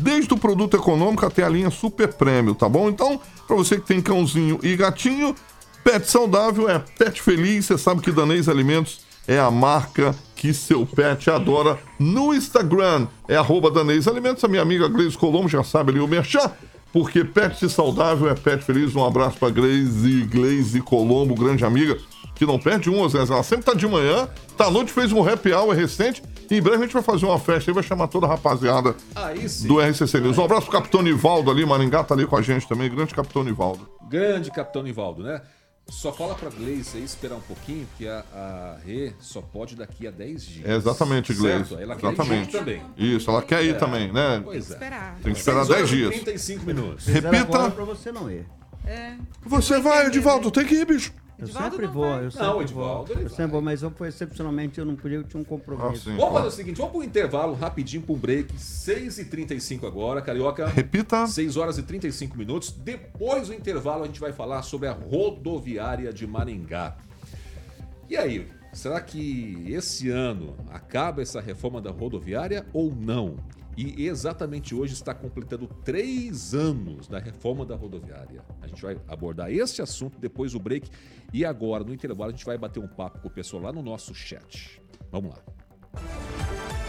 desde o produto econômico até a linha super prêmio, tá bom? Então, para você que tem cãozinho e gatinho, Pet saudável é pet feliz. Você sabe que Danês Alimentos é a marca que seu pet adora. No Instagram é arroba Danês Alimentos. A minha amiga Gleise Colombo já sabe ali o merchan. Porque pet saudável é pet feliz. Um abraço para Gleise, Gleise Colombo, grande amiga, que não perde um, Zé. Ela sempre tá de manhã, tá à noite, fez um happy hour recente. E em breve a gente vai fazer uma festa aí, vai chamar toda a rapaziada do RCC News. Um abraço pro Capitão Nivaldo ali, Maringá tá ali com a gente também. Grande Capitão Nivaldo. Grande Capitão Nivaldo, né? Só fala pra Gleice aí esperar um pouquinho, porque a, a Rê só pode daqui a 10 dias. É exatamente, Gleice. Ela exatamente. quer ir também. Isso, ela quer ir é. também, né? Pois é. Esperar. Tem que esperar 10 dias. 35 minutos. Repita. Pra você não ir. É. Você vai, Edivaldo, tem que ir, bicho. Eu sempre vou, eu sempre não, Edivaldo, vou. Eu sempre vou, mas eu, excepcionalmente eu não podia, eu tinha um compromisso. Ah, vamos fazer o seguinte, vamos para um intervalo rapidinho para um break, 6h35 agora, Carioca. Repita. 6 horas e 35 minutos. Depois do intervalo a gente vai falar sobre a rodoviária de Maringá. E aí, será que esse ano acaba essa reforma da rodoviária ou não? E exatamente hoje está completando três anos da reforma da rodoviária. A gente vai abordar esse assunto depois do break. E agora, no intervalo, a gente vai bater um papo com o pessoal lá no nosso chat. Vamos lá.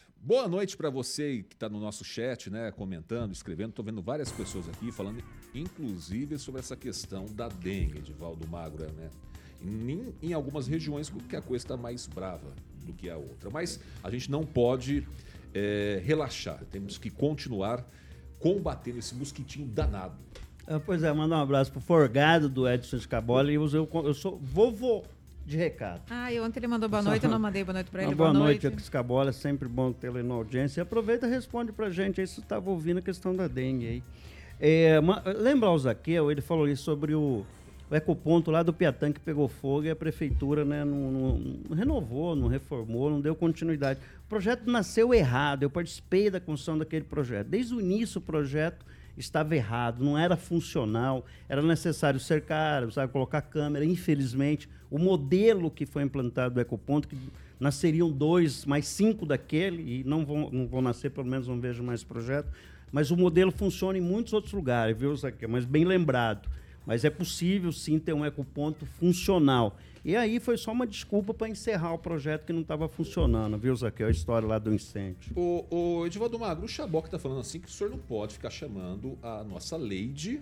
Boa noite para você que está no nosso chat, né, comentando, escrevendo. Estou vendo várias pessoas aqui falando, inclusive, sobre essa questão da dengue, de Valdo Magro, né? Em, em algumas regiões que a coisa está mais brava do que a outra. Mas a gente não pode é, relaxar. Temos que continuar combatendo esse mosquitinho danado. Ah, pois é, mandar um abraço pro Forgado do Edson Scabola e eu, eu, eu sou vovô de recado. Ah, e ontem ele mandou boa noite, eu não mandei boa noite para ele. Boa, boa noite, noite. Escabola, sempre bom tê-lo na audiência. Aproveita e responde pra gente aí se estava ouvindo a questão da dengue aí. É, lembra o Zaqueu, ele falou isso sobre o, o ecoponto lá do Piatã que pegou fogo e a prefeitura né, não, não, não, renovou, não reformou, não deu continuidade. O projeto nasceu errado, eu participei da construção daquele projeto. Desde o início o projeto estava errado, não era funcional, era necessário cercar, sabe, colocar câmera. Infelizmente, o modelo que foi implantado do Ecoponto, que nasceriam dois, mais cinco daquele, e não vão, não vão nascer, pelo menos não vejo mais projeto, mas o modelo funciona em muitos outros lugares, viu, Zaqueu? Mas bem lembrado. Mas é possível, sim, ter um ecoponto funcional. E aí foi só uma desculpa para encerrar o projeto que não estava funcionando, viu, Zaqueu? A história lá do incêndio. O, o Edivaldo Magro, o Xabó que está falando assim que o senhor não pode ficar chamando a nossa Lady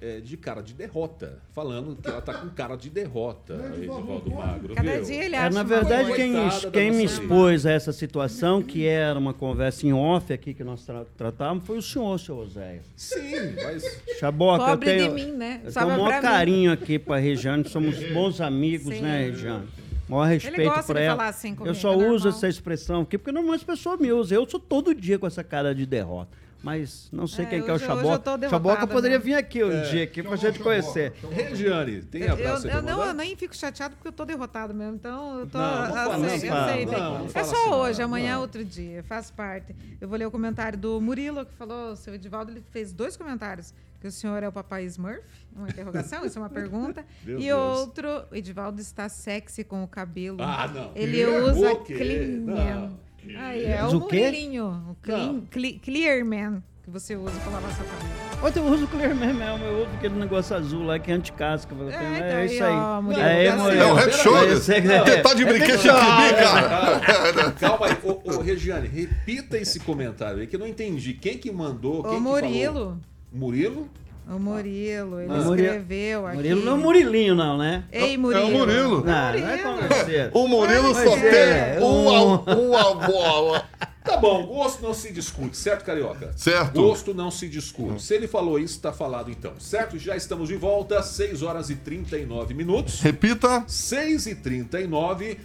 é, de cara de derrota, falando que ela tá com cara de derrota, Edivaldo Magro. Cada viu? dia ele acha é, na verdade, quem, quem me expôs a essa situação, que era uma conversa em off aqui que nós tra tratávamos, foi o senhor, seu Oséia. Sim, mas. Chaboca, Pobre eu tenho, de mim, né? Eu tenho o maior carinho mim. aqui para a Regiane, somos bons amigos, Sim. né, Regiane? maior respeito por ela. Assim comigo, eu só é uso essa expressão aqui porque normalmente as pessoas me usam. Eu sou todo dia com essa cara de derrota mas não sei é, quem que é o Chaboca. Chaboca poderia vir aqui um é, dia aqui pra gente conhecer. Regiane, tem abraço eu, eu, não, eu nem fico chateado porque eu tô derrotado mesmo. Então, eu tô. Não, não assim, eu sei, não, é só assim, hoje, amanhã é outro dia, faz parte. Eu vou ler o comentário do Murilo, que falou, o seu Edivaldo, ele fez dois comentários. Que o senhor é o papai Smurf? Uma interrogação, isso é uma pergunta. *laughs* e Deus. outro, o Edivaldo está sexy com o cabelo. Ah, não. Ele usa clean. Ah, é o, o Murilinho, o clean, clear, Man, que você usa pra lavar sua cabelo. Outro eu uso o Clear Man mesmo, eu uso aquele negócio azul lá que é anti-casca. É, é, tá isso aí. Ó, Murilo, é, tá é, o Red Shoulder. Você tá de brinquedo cara. *laughs* Calma aí, ô, ô, Regiane, repita esse comentário aí que eu não entendi. Quem que mandou? Quem o Murilo. Murilo? O Murilo, ele ah. escreveu aqui. Murilo não é o Murilinho, não, né? Ei, Murilo. É o Murilo. Não, é não é convencer. O Murilo só é. tem uma, uma bola. Tá bom, gosto não se discute, certo, Carioca? Certo. Gosto não se discute. Se ele falou isso, tá falado então, certo? Já estamos de volta, 6 horas e 39 minutos. Repita. 6 e 39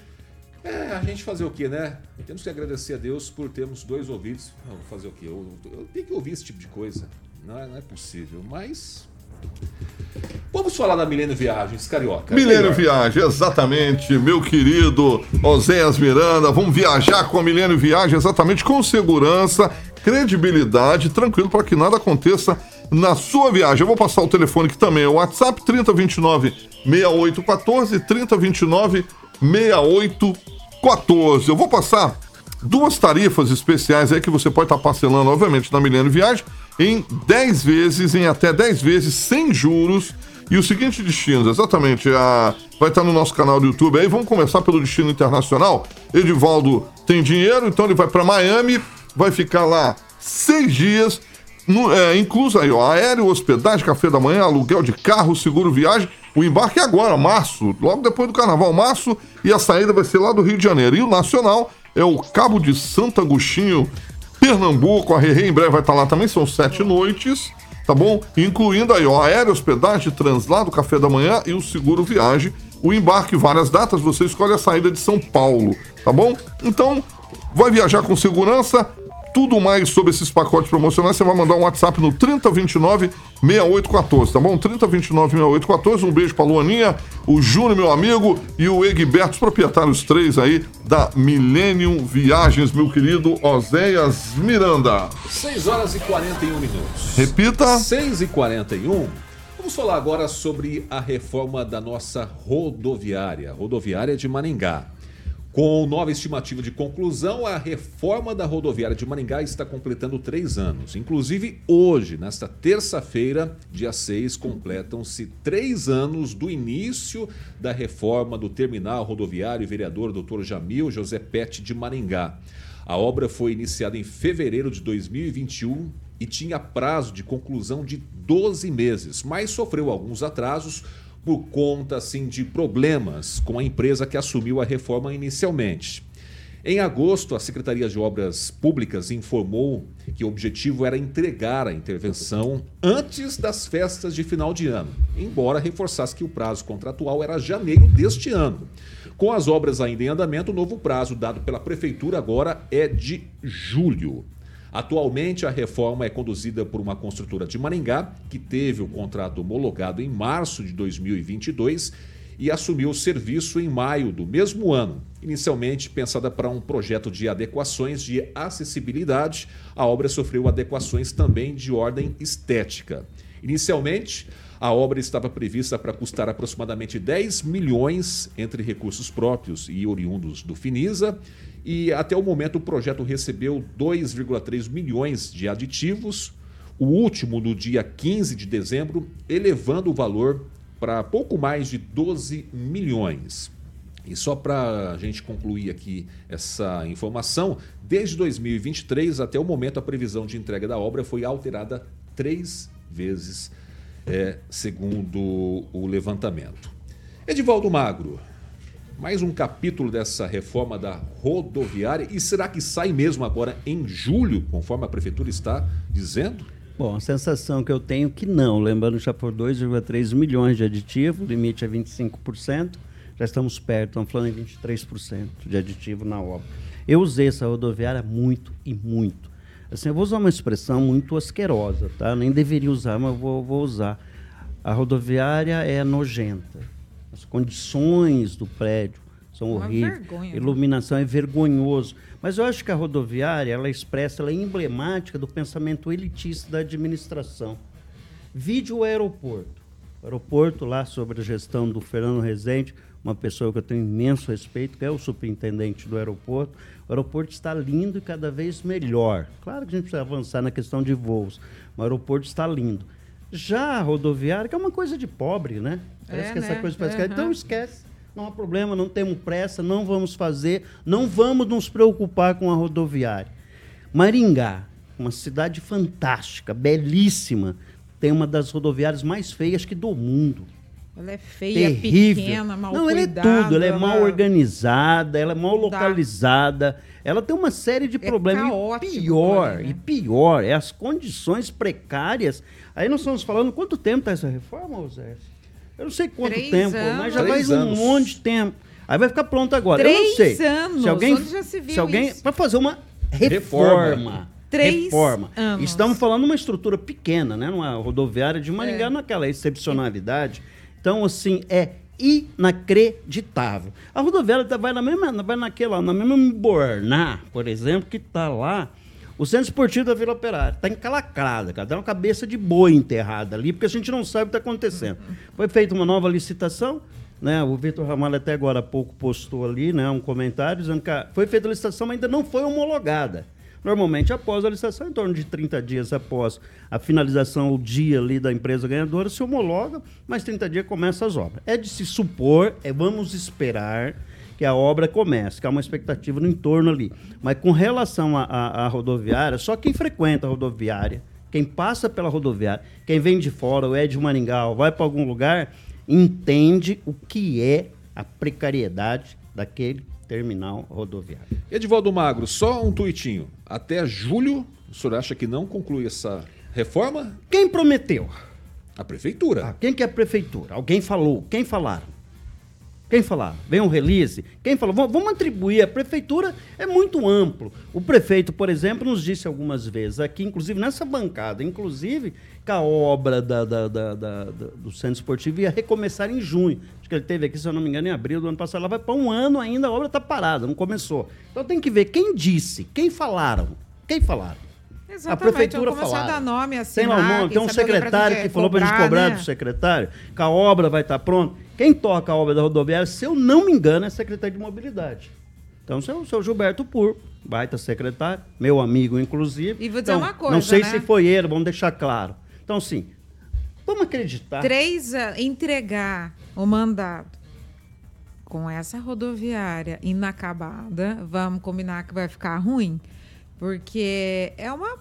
é, a gente fazer o quê, né? Temos que agradecer a Deus por termos dois ouvidos. vou fazer o quê? Eu, eu tenho que ouvir esse tipo de coisa. Não é, não é possível, mas. Vamos falar da Milênio Viagens, Carioca. Milênio Viagens, exatamente, meu querido Oséias Miranda. Vamos viajar com a Milênio Viagens, exatamente com segurança, credibilidade, tranquilo para que nada aconteça na sua viagem. Eu vou passar o telefone que também é o WhatsApp, 3029 6814, 3029 6814. Eu vou passar duas tarifas especiais aí que você pode estar parcelando, obviamente, na Milênio Viagem em 10 vezes, em até 10 vezes, sem juros. E o seguinte destino, exatamente, a... vai estar no nosso canal do YouTube aí. Vamos começar pelo destino internacional. Edivaldo tem dinheiro, então ele vai para Miami, vai ficar lá seis dias, no, é, incluso aí, ó, aéreo, hospedagem, café da manhã, aluguel de carro, seguro viagem. O embarque é agora, março, logo depois do carnaval, março, e a saída vai ser lá do Rio de Janeiro. E o nacional é o Cabo de Santo Agostinho, Pernambuco, a Rerê em breve vai estar lá também, são sete noites, tá bom? Incluindo aí, ó, aéreo, hospedagem, translado, café da manhã e o seguro viagem. O embarque, várias datas, você escolhe a saída de São Paulo, tá bom? Então, vai viajar com segurança, tudo mais sobre esses pacotes promocionais, você vai mandar um WhatsApp no 3029 6814, tá bom? 3029 6814. Um beijo pra Luaninha, o Júnior, meu amigo, e o Egberto, os proprietários três aí da Millennium Viagens, meu querido Oséias Miranda. 6 horas e 41 minutos. Repita. 6 e 41. Vamos falar agora sobre a reforma da nossa rodoviária, rodoviária de Maringá. Com nova estimativa de conclusão, a reforma da rodoviária de Maringá está completando três anos. Inclusive, hoje, nesta terça-feira, dia 6, completam-se três anos do início da reforma do terminal rodoviário vereador Dr. Jamil José Pet de Maringá. A obra foi iniciada em fevereiro de 2021 e tinha prazo de conclusão de 12 meses, mas sofreu alguns atrasos por conta assim de problemas com a empresa que assumiu a reforma inicialmente. Em agosto, a Secretaria de Obras Públicas informou que o objetivo era entregar a intervenção antes das festas de final de ano, embora reforçasse que o prazo contratual era janeiro deste ano. Com as obras ainda em andamento, o novo prazo dado pela Prefeitura agora é de julho. Atualmente, a reforma é conduzida por uma construtora de Maringá, que teve o contrato homologado em março de 2022 e assumiu o serviço em maio do mesmo ano. Inicialmente pensada para um projeto de adequações de acessibilidade, a obra sofreu adequações também de ordem estética. Inicialmente, a obra estava prevista para custar aproximadamente 10 milhões entre recursos próprios e oriundos do Finisa, e até o momento o projeto recebeu 2,3 milhões de aditivos, o último no dia 15 de dezembro, elevando o valor para pouco mais de 12 milhões. E só para a gente concluir aqui essa informação, desde 2023 até o momento a previsão de entrega da obra foi alterada três vezes, é, segundo o levantamento. Edivaldo Magro, mais um capítulo dessa reforma da rodoviária e será que sai mesmo agora em julho, conforme a prefeitura está dizendo? Bom, a sensação que eu tenho é que não, lembrando já por 2,3 milhões de aditivo, o limite é 25%, já estamos perto, estamos falando em 23% de aditivo na obra. Eu usei essa rodoviária muito e muito. Assim, eu vou usar uma expressão muito asquerosa, tá? Nem deveria usar, mas vou, vou usar. A rodoviária é nojenta. As condições do prédio são uma horríveis. Vergonha? Iluminação né? é vergonhoso. Mas eu acho que a rodoviária, ela expressa, ela é emblemática do pensamento elitista da administração. Vídeo o aeroporto. O aeroporto lá sobre a gestão do Fernando Rezende, uma pessoa que eu tenho imenso respeito, que é o superintendente do aeroporto. O aeroporto está lindo e cada vez melhor. Claro que a gente precisa avançar na questão de voos, mas o aeroporto está lindo. Já a rodoviária, que é uma coisa de pobre, né? Parece é, que né? essa coisa parece uhum. que... Então esquece não há problema, não temos pressa, não vamos fazer, não vamos nos preocupar com a rodoviária. Maringá, uma cidade fantástica, belíssima, tem uma das rodoviárias mais feias que do mundo. Ela é feia, Terrível. pequena, mal Não, ela é tudo. Ela é mal organizada, ela é mal localizada. Ela tem uma série de é problemas. Caótico, e pior, né? e pior, é as condições precárias. Aí nós estamos falando, quanto tempo está essa reforma, José? Eu não sei quanto Três tempo, anos. mas já Três faz anos. um monte de tempo. Aí vai ficar pronto agora. Três eu não sei. anos. Se alguém, se, se alguém vai fazer uma reforma. reforma. Três reforma. anos. Estamos falando de uma estrutura pequena, né? Numa rodoviária de Maringá, é. naquela excepcionalidade. Então, assim, é inacreditável. A rodoviária tá, vai na mesma, vai naquela, na mesma Borná, por exemplo, que está lá o centro esportivo da Vila Operária está encalacrada, cara. Tem uma cabeça de boi enterrada ali, porque a gente não sabe o que está acontecendo. Foi feita uma nova licitação, né? O Vitor Ramalho até agora há pouco postou ali, né, um comentário dizendo que foi feita a licitação, mas ainda não foi homologada. Normalmente, após a licitação, em torno de 30 dias após a finalização, o dia ali da empresa ganhadora, se homologa, mas 30 dias começa as obras. É de se supor, é vamos esperar que a obra comece, que há uma expectativa no entorno ali. Mas com relação à rodoviária, só quem frequenta a rodoviária, quem passa pela rodoviária, quem vem de fora, ou é de Maringá, ou vai para algum lugar, entende o que é a precariedade daquele terminal rodoviário. Edivaldo Magro, só um tuitinho. Até julho, o senhor acha que não conclui essa reforma? Quem prometeu? A prefeitura. Ah, quem que é a prefeitura? Alguém falou? Quem falaram? Quem falar? Vem um release? Quem falou? Vamos atribuir. A prefeitura é muito amplo. O prefeito, por exemplo, nos disse algumas vezes aqui, inclusive nessa bancada, inclusive que a obra da, da, da, do centro esportivo ia recomeçar em junho. Acho que ele teve aqui, se eu não me engano, em abril do ano passado. Ela vai para um ano ainda, a obra está parada, não começou. Então tem que ver quem disse, quem falaram. Quem falaram? Exatamente, a prefeitura falou. dar nome, assinar, tem lá o nome, tem um secretário que falou para a gente cobrar né? do secretário que a obra vai estar tá pronta. Quem toca a obra da rodoviária, se eu não me engano, é secretário de mobilidade. Então, o seu, seu Gilberto Pur, baita secretário, meu amigo, inclusive. E vou dizer então, uma coisa. Não sei né? se foi ele, vamos deixar claro. Então, sim, vamos acreditar. Três, entregar o mandado com essa rodoviária inacabada, vamos combinar que vai ficar ruim. Porque é uma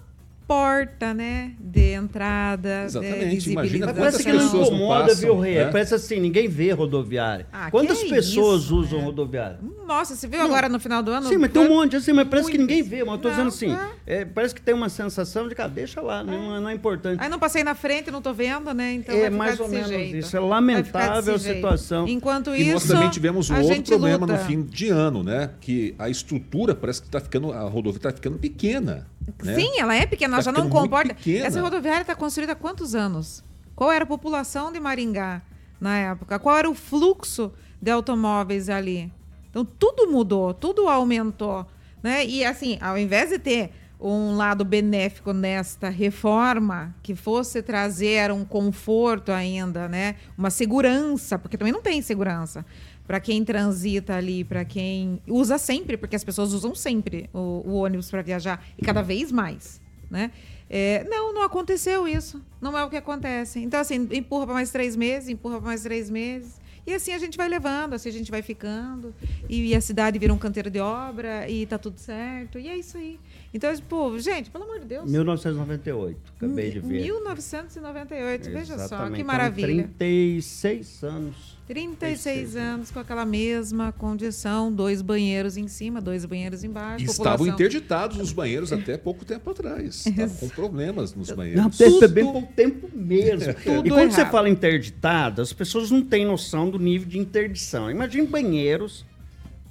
porta, né? De entrada, Exatamente. de Imagina Parece que não incomoda, viu, Rei? Né? Parece assim, ninguém vê rodoviária. Ah, Quantas é pessoas isso, usam né? rodoviária? Nossa, você viu não. agora no final do ano? Sim, mas tem um monte, assim, mas parece que ninguém vê. Mas eu tô não, dizendo assim, é. É, parece que tem uma sensação de que, ah, deixa lá, é. Não, não, é importante. Aí não passei na frente, não tô vendo, né? Então é mais ou menos jeito. isso. É lamentável a situação. Enquanto isso. E nós também tivemos um outro problema luta. no fim de ano, né? Que a estrutura parece que está ficando, a rodovia está ficando pequena. Né? Sim, ela é pequena, ela tá já não comporta. Essa rodoviária está construída há quantos anos? Qual era a população de Maringá na época? Qual era o fluxo de automóveis ali? Então tudo mudou, tudo aumentou, né? E assim, ao invés de ter um lado benéfico nesta reforma que fosse trazer um conforto ainda, né? Uma segurança, porque também não tem segurança para quem transita ali, para quem usa sempre, porque as pessoas usam sempre o, o ônibus para viajar e cada vez mais, né? É, não, não aconteceu isso. Não é o que acontece. Então, assim, empurra para mais três meses, empurra para mais três meses. E assim a gente vai levando, assim a gente vai ficando. E, a cidade vira um canteiro de obra e tá tudo certo. E é isso aí. Então, pô, gente, pelo amor de Deus. 1998, acabei de ver. 1998, veja só, que maravilha. Então, 36 anos. 36 anos com aquela mesma condição, dois banheiros em cima, dois banheiros embaixo. Estavam interditados os banheiros *laughs* até pouco tempo atrás. Estavam com problemas nos banheiros. Não, tudo, bem pouco tempo mesmo. *laughs* Tudo e quando errado. você fala interditado, as pessoas não têm noção do nível de interdição. Imagine banheiros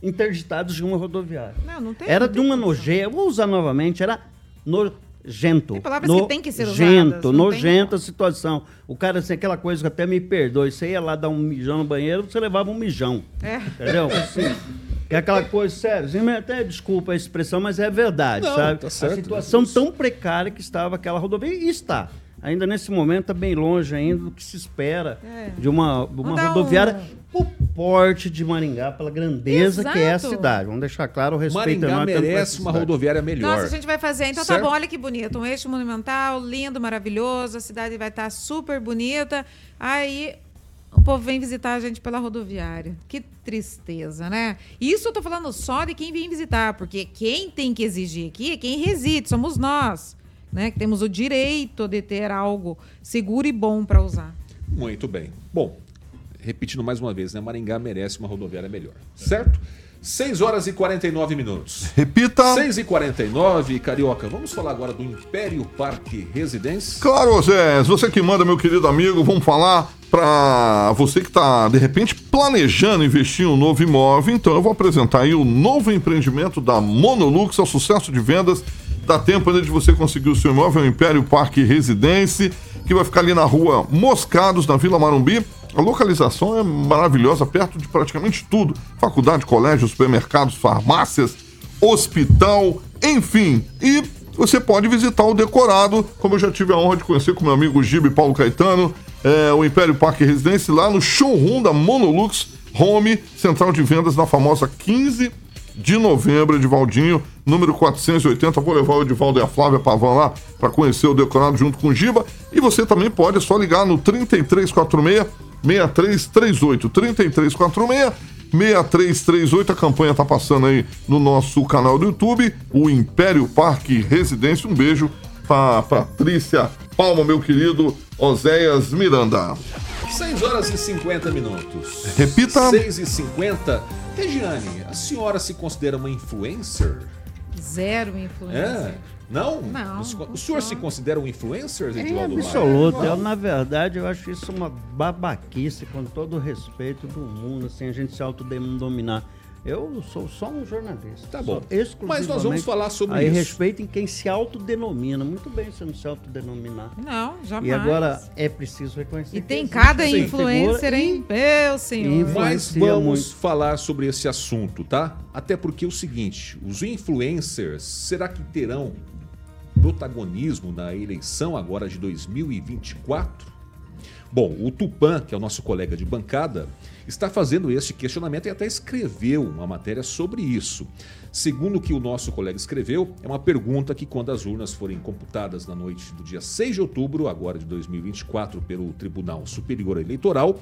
interditados de uma rodoviária. Não, não tem. Era não de uma nojeira, vou usar novamente, era nojento. Tem palavras no, que tem que ser usadas. Nojento, nojenta a situação. O cara, assim, aquela coisa que até me perdoe, você ia lá dar um mijão no banheiro, você levava um mijão. É. Entendeu? *laughs* Assim, é aquela coisa, sério, assim, até desculpa a expressão, mas é verdade, Não, sabe? Tá certo, a situação tão precária que estava aquela rodovia, e está ainda nesse momento está bem longe ainda do que se espera é. de uma, uma rodoviária um... o porte de Maringá, pela grandeza Exato. que é a cidade. Vamos deixar claro o respeito Maringá merece uma rodoviária melhor. Nossa, a gente vai fazer. Então certo? tá bom, olha que bonito. Um eixo monumental, lindo, maravilhoso. A cidade vai estar tá super bonita. Aí o povo vem visitar a gente pela rodoviária. Que tristeza, né? Isso eu tô falando só de quem vem visitar, porque quem tem que exigir aqui é quem reside, somos nós né? Que temos o direito de ter algo seguro e bom para usar. Muito bem. Bom, repetindo mais uma vez, né? Maringá merece uma rodoviária melhor, certo? 6 horas e 49 minutos. Repita. 6 e 49, Carioca. Vamos falar agora do Império Parque Residência? Claro, Zé. Você que manda, meu querido amigo, vamos falar para você que está, de repente, planejando investir em um novo imóvel. Então, eu vou apresentar aí o novo empreendimento da Monolux, é o sucesso de vendas Dá tempo ainda de você conseguir o seu imóvel, o Império Parque Residência, que vai ficar ali na rua Moscados, na Vila Marumbi. A localização é maravilhosa, perto de praticamente tudo: faculdade, colégio, supermercados, farmácias, hospital, enfim. E você pode visitar o decorado, como eu já tive a honra de conhecer com meu amigo Gibe Paulo Caetano, é, o Império Parque Residência, lá no showroom da Monolux Home, central de vendas na famosa 15 de novembro, Edivaldinho, número 480. Vou levar o Edivaldo e a Flávia Pavan lá para conhecer o decorado junto com o Giba. E você também pode, é só ligar no 3346 6338. 3346 6338. A campanha tá passando aí no nosso canal do YouTube, o Império Parque Residência. Um beijo para Patrícia Palma, meu querido Oséias Miranda. 6 horas e 50 minutos. Repita. 6 e 50. Regiane, a senhora se considera uma influencer? Zero influencer. É? Não? Não. O senhor se considera um influencer, Edivaldo É absoluto. Eu, na verdade, eu acho isso uma babaquice, com todo o respeito do mundo, assim, a gente se autodominar. Eu sou só um jornalista. Tá bom. Mas nós vamos falar sobre aí isso. Aí respeitem quem se autodenomina. Muito bem você não se autodenominar. Não, jamais. E agora é preciso reconhecer. E tem cada influencer, hein? Meu senhor. Mas vamos muito. falar sobre esse assunto, tá? Até porque é o seguinte, os influencers, será que terão protagonismo na eleição agora de 2024? Bom, o Tupan, que é o nosso colega de bancada, está fazendo este questionamento e até escreveu uma matéria sobre isso. Segundo o que o nosso colega escreveu, é uma pergunta que, quando as urnas forem computadas na noite do dia 6 de outubro, agora de 2024, pelo Tribunal Superior Eleitoral,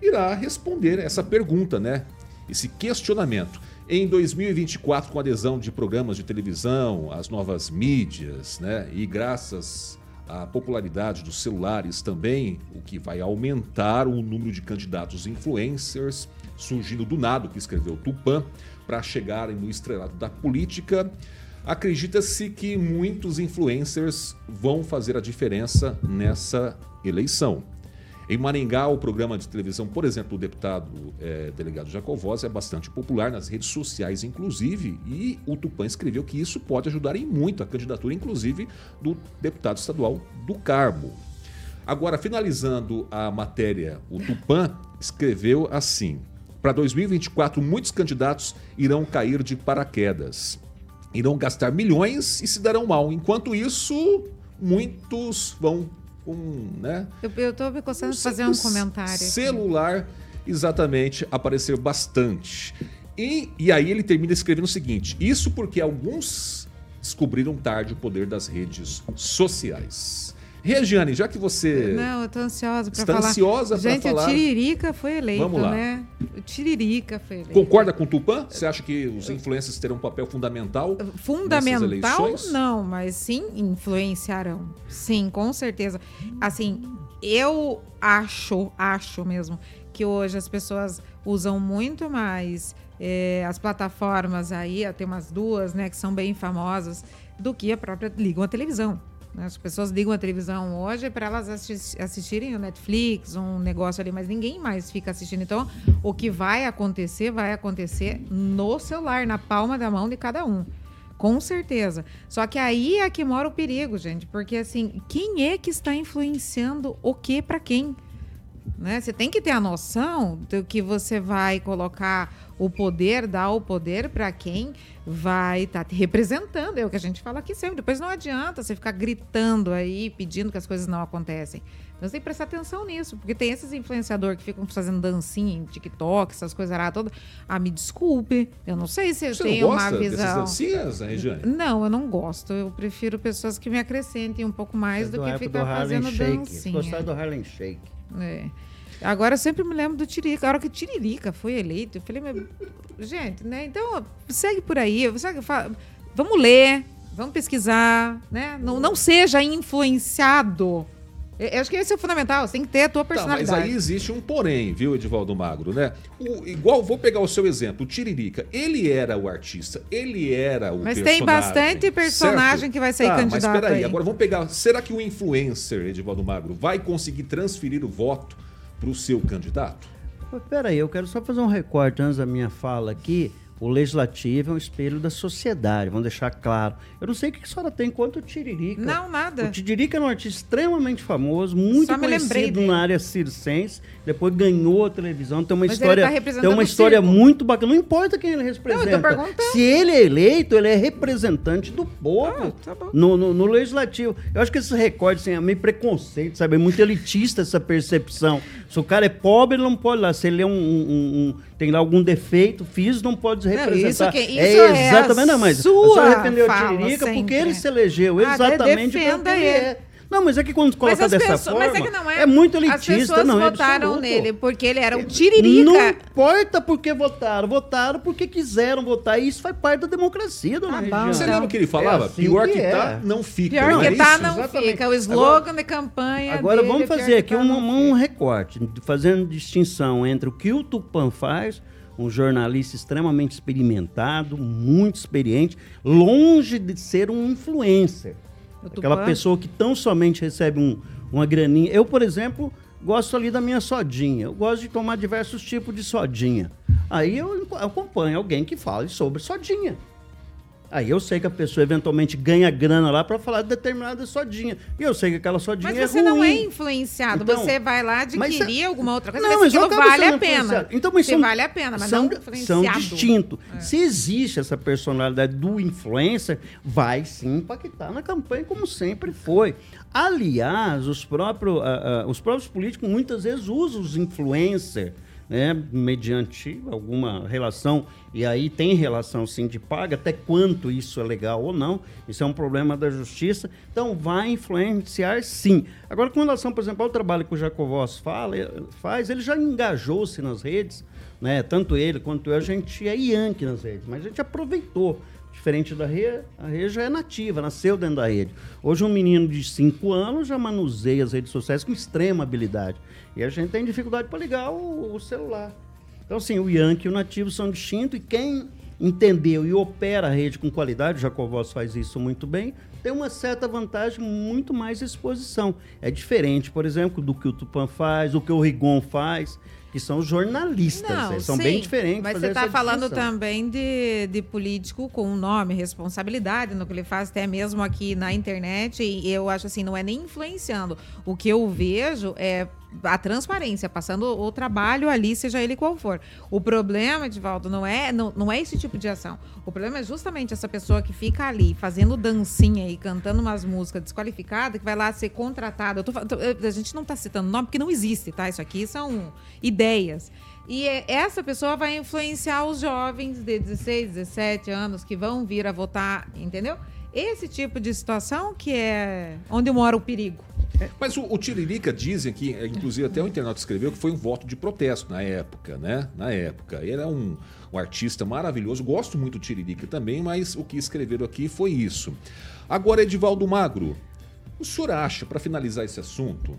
irá responder essa pergunta, né? esse questionamento. Em 2024, com a adesão de programas de televisão, as novas mídias, né? E graças à popularidade dos celulares também, o que vai aumentar o número de candidatos influencers surgindo do nada, que escreveu Tupã, para chegarem no estrelado da política. Acredita-se que muitos influencers vão fazer a diferença nessa eleição. Em Maringá, o programa de televisão, por exemplo, o deputado é, delegado Jacovós é bastante popular nas redes sociais, inclusive, e o Tupã escreveu que isso pode ajudar em muito a candidatura, inclusive, do deputado estadual do Carmo. Agora, finalizando a matéria, o Tupã escreveu assim: para 2024, muitos candidatos irão cair de paraquedas. Irão gastar milhões e se darão mal. Enquanto isso, muitos vão com. Né, eu estou me coçando de fazer um comentário. Celular, aqui. exatamente, apareceu bastante. E, e aí ele termina escrevendo o seguinte: isso porque alguns descobriram tarde o poder das redes sociais. Regiane, já que você. Não, eu tô ansiosa para falar. ansiosa para falar. Gente, o Tiririca foi eleito, Vamos lá. né? O Tiririca foi eleito. Concorda com o Tupã? Você acha que os influencers terão um papel fundamental? Fundamental, não, mas sim influenciarão. Sim, com certeza. Assim, eu acho, acho mesmo, que hoje as pessoas usam muito mais é, as plataformas aí, tem umas duas, né, que são bem famosas, do que a própria ligam a televisão. Né? As pessoas ligam a televisão hoje para elas assistirem o Netflix, um negócio ali, mas ninguém mais fica assistindo. Então, o que vai acontecer, vai acontecer no celular, na palma da mão de cada um. Com certeza. Só que aí é que mora o perigo, gente, porque assim, quem é que está influenciando o que para quem? Né? Você tem que ter a noção do que você vai colocar o poder, dar o poder para quem vai estar tá te representando. É o que a gente fala aqui sempre. Depois não adianta você ficar gritando aí, pedindo que as coisas não acontecem. Então você tem que prestar atenção nisso, porque tem esses influenciadores que ficam fazendo dancinha em TikTok, essas coisas lá todas. Ah, me desculpe, eu não sei se você eu tenho uma visão. dancinhas, Regiane? Não, eu não gosto. Eu prefiro pessoas que me acrescentem um pouco mais do, do que ficar fazendo Shake. dancinha. Gostar do Harlem Shake. É. Agora eu sempre me lembro do Tiririca. A hora que Tiririca foi eleito, eu falei, gente, né? Então, segue por aí. vamos ler, vamos pesquisar, né? Não, não seja influenciado eu acho que esse é fundamental, você tem que ter a tua personalidade. Tá, mas aí existe um porém, viu, Edivaldo Magro, né? O, igual, vou pegar o seu exemplo, o Tiririca, ele era o artista, ele era o mas personagem. Mas tem bastante personagem certo? que vai sair tá, candidato Mas peraí, aí. agora vamos pegar, será que o influencer, Edivaldo Magro, vai conseguir transferir o voto para o seu candidato? Peraí, eu quero só fazer um recorte antes da minha fala aqui. O legislativo é um espelho da sociedade, vamos deixar claro. Eu não sei o que a senhora tem quanto o Tiririca. Não, nada. O Tiririca é um artista extremamente famoso, muito conhecido na área circense, depois ganhou a televisão, tem uma Mas história, tá tem uma história muito bacana. Não importa quem ele representa. Não, Se ele é eleito, ele é representante do povo ah, tá no, no, no, legislativo. Eu acho que esse recorde assim, é meio preconceito, sabe? É muito elitista essa percepção. Se o cara é pobre, ele não pode lá. Se ele é um, um, um tem lá algum defeito físico, não pode representar. Não, isso que, isso é exatamente, é não, mas sua a o Tiririca porque ele se elegeu ah, exatamente ah, porque ele é. Não, mas é que quando coloca dessa pessoas, forma, mas é, que não é, é muito elitista. As pessoas não, é votaram nele porque ele era um tiririca. Não importa porque votaram, votaram porque quiseram votar. E isso faz parte da democracia, dona ah, Você lembra o que ele falava? É assim Pior que, que tá, não fica. Pior não que é tá, isso? não Exatamente. fica. O slogan agora, de campanha Agora dele, vamos fazer aqui tá, um, um recorte, fazendo distinção entre o que o Tupan faz um jornalista extremamente experimentado, muito experiente, longe de ser um influencer. Aquela pessoa que tão somente recebe um, uma graninha. Eu, por exemplo, gosto ali da minha sodinha. Eu gosto de tomar diversos tipos de sodinha. Aí eu acompanho alguém que fale sobre sodinha. Aí eu sei que a pessoa eventualmente ganha grana lá para falar de determinada sodinha. E eu sei que aquela sodinha mas é você ruim. não é influenciado. Então, você vai lá adquirir alguma outra coisa, não, mas aquilo vale a pena. Então, mas são, vale a pena, mas são, não influenciado. São distintos. É. Se existe essa personalidade do influencer, vai sim impactar na campanha, como sempre foi. Aliás, os próprios, uh, uh, os próprios políticos muitas vezes usam os influencers né, mediante alguma relação, e aí tem relação sim de paga, até quanto isso é legal ou não, isso é um problema da justiça, então vai influenciar sim. Agora, com relação, por exemplo, ao trabalho que o Jacovós fala, faz, ele já engajou-se nas redes, né, tanto ele quanto eu, a gente é Yankee nas redes, mas a gente aproveitou Diferente da Rê, a Rê já é nativa, nasceu dentro da rede. Hoje um menino de 5 anos já manuseia as redes sociais com extrema habilidade. E a gente tem dificuldade para ligar o, o, celular. Então, assim, o Yankee e o nativo são distintos e quem entendeu e opera a rede com qualidade, o Jacovós faz isso muito bem, tem uma certa vantagem, muito mais exposição. É diferente, por exemplo, do que o Tupan faz, o que o Rigon faz que são jornalistas. Não, são sim, bem diferentes. Mas você está falando também de, de político com nome, responsabilidade no que ele faz, até mesmo aqui na internet. E eu acho assim, não é nem influenciando. O que eu vejo é a transparência, passando o trabalho ali, seja ele qual for. O problema, Edivaldo, não é, não, não é esse tipo de ação. O problema é justamente essa pessoa que fica ali fazendo dancinha e cantando umas músicas desqualificadas, que vai lá ser contratada. A gente não está citando nome porque não existe, tá? Isso aqui são ideias. E é, essa pessoa vai influenciar os jovens de 16, 17 anos que vão vir a votar, entendeu? Esse tipo de situação que é onde mora o perigo. É, mas o, o, Tiririca dizem que, é, inclusive até o internauta escreveu, que foi um voto de protesto na época, né? Na época. Ele é um, um artista maravilhoso, gosto muito do Tiririca também, mas o que escreveram aqui foi isso. Agora, Edivaldo Magro, o senhor acha, para finalizar esse assunto,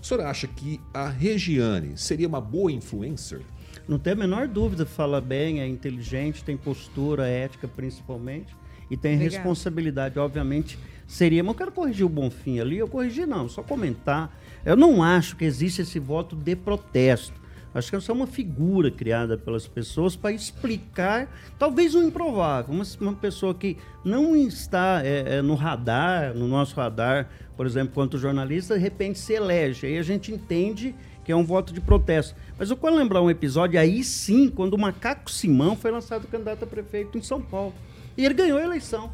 o senhor acha que a Regiane seria uma boa influencer? Não tem a menor dúvida, fala bem, é inteligente, tem postura ética principalmente e tem Obrigada. responsabilidade, obviamente seria, mas eu quero corrigir o Bonfim ali, eu corrigi não, só comentar. Eu não acho que existe esse voto de protesto. Acho que é só uma figura criada pelas pessoas para explicar, talvez o improvável. Uma, uma pessoa que não está é, é, no radar, no nosso radar, por exemplo, quanto jornalista, de repente se elege. Aí a gente entende que é um voto de protesto. Mas eu quero lembrar um episódio, aí sim, quando o Macaco Simão foi lançado candidato a prefeito em São Paulo. E ele ganhou a eleição.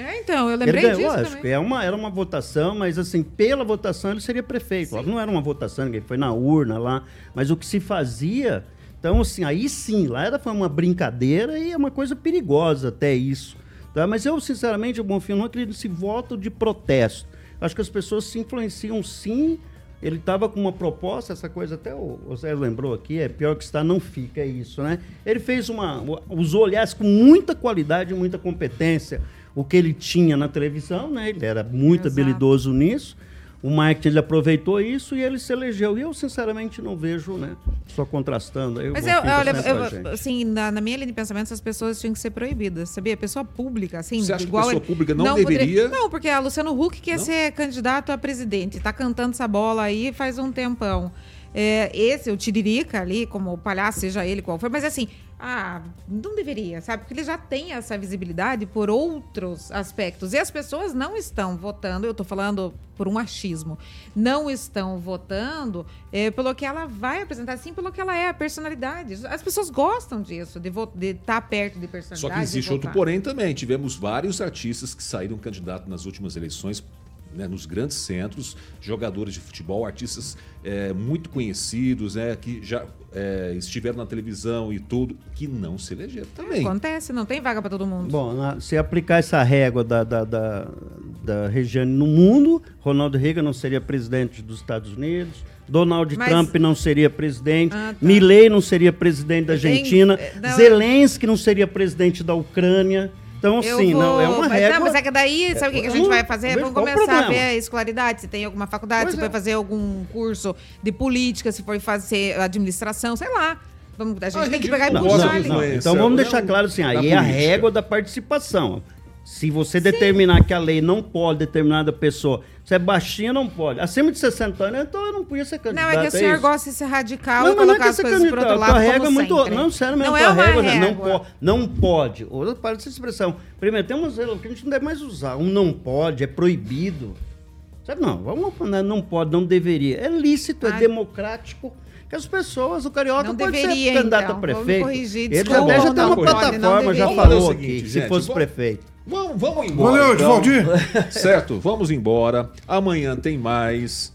É, então, eu lembrei ele, disso lógico, também. É uma, era uma votação, mas assim, pela votação ele seria prefeito. Sim. Não era uma votação, ninguém foi na urna lá, mas o que se fazia... Então, assim, aí sim, lá era, foi uma brincadeira e é uma coisa perigosa até isso. Tá? Mas eu, sinceramente, o Bonfim, não acredito nesse voto de protesto. Acho que as pessoas se influenciam sim ele estava com uma proposta, essa coisa até o, Zé lembrou aqui, é pior que está, não fica isso, né? Ele fez uma. usou, aliás, com muita qualidade e muita competência o que ele tinha na televisão, né? Ele era muito Exato. habilidoso nisso. O marketing ele aproveitou isso e ele se elegeu. E eu, sinceramente, não vejo, né? Só contrastando. Aí Mas eu, olha, eu, assim, na, na, minha linha de pensamento, essas pessoas tinham que ser proibidas, sabia? Pessoa pública, assim, Você acha igual. Que pessoa pública não, não deveria. Poderia... Não, porque a Luciano Huck quer não? ser candidato a presidente. Está cantando essa bola aí faz um tempão. É, esse, o Tiririca ali, como o palhaço, seja ele qual for, mas assim, ah, não deveria, sabe? Porque ele já tem essa visibilidade por outros aspectos. E as pessoas não estão votando, eu estou falando por um achismo, não estão votando é, pelo que ela vai apresentar, sim pelo que ela é, a personalidade. As pessoas gostam disso, de estar tá perto de personalidade. Só que existe outro porém também. Tivemos vários artistas que saíram candidatos nas últimas eleições né, nos grandes centros, jogadores de futebol, artistas é, muito conhecidos, né, que já é, estiveram na televisão e tudo, que não se elegeram também. Acontece, não tem vaga para todo mundo. Bom, na, se aplicar essa régua da, da, da, da Regiane no mundo, Ronaldo Reagan não seria presidente dos Estados Unidos, Donald Mas... Trump não seria presidente, ah, tá. Milley não seria presidente da Argentina, tem... não, Zelensky não seria presidente da Ucrânia. Então, assim, vou... não, é uma mas, régua... Não, mas é que daí, sabe o que, que a gente vai fazer? Vamos começar a ver a escolaridade, se tem alguma faculdade, pois se é. vai fazer algum curso de política, se for fazer administração, sei lá. Vamos, a gente ah, tem que pegar e puxar Então vamos deixar claro assim, aí é a régua da participação. Se você Sim. determinar que a lei não pode determinada pessoa se é baixinha, não pode. Acima de 60 anos, então eu não podia ser candidato. Não, é que o é senhor gosta de ser radical não, e colocar não é as coisas candidato. pro outro lado. regra é muito. Não, sério mesmo, não é uma regra, Não, po, não pode. Outra parte dessa expressão. Primeiro, tem umas que a gente não deve mais usar. Um não pode, é proibido. Sabe, não, vamos, né, não pode, não deveria. É lícito, é democrático que as pessoas, o carioca não pode deveria, ser candidato então. a prefeito. Corrigir, Ele já, já tem uma plataforma, já falou aqui, se fosse prefeito. Vamos, vamos embora. Valeu, então. *laughs* Certo, vamos embora. Amanhã tem mais.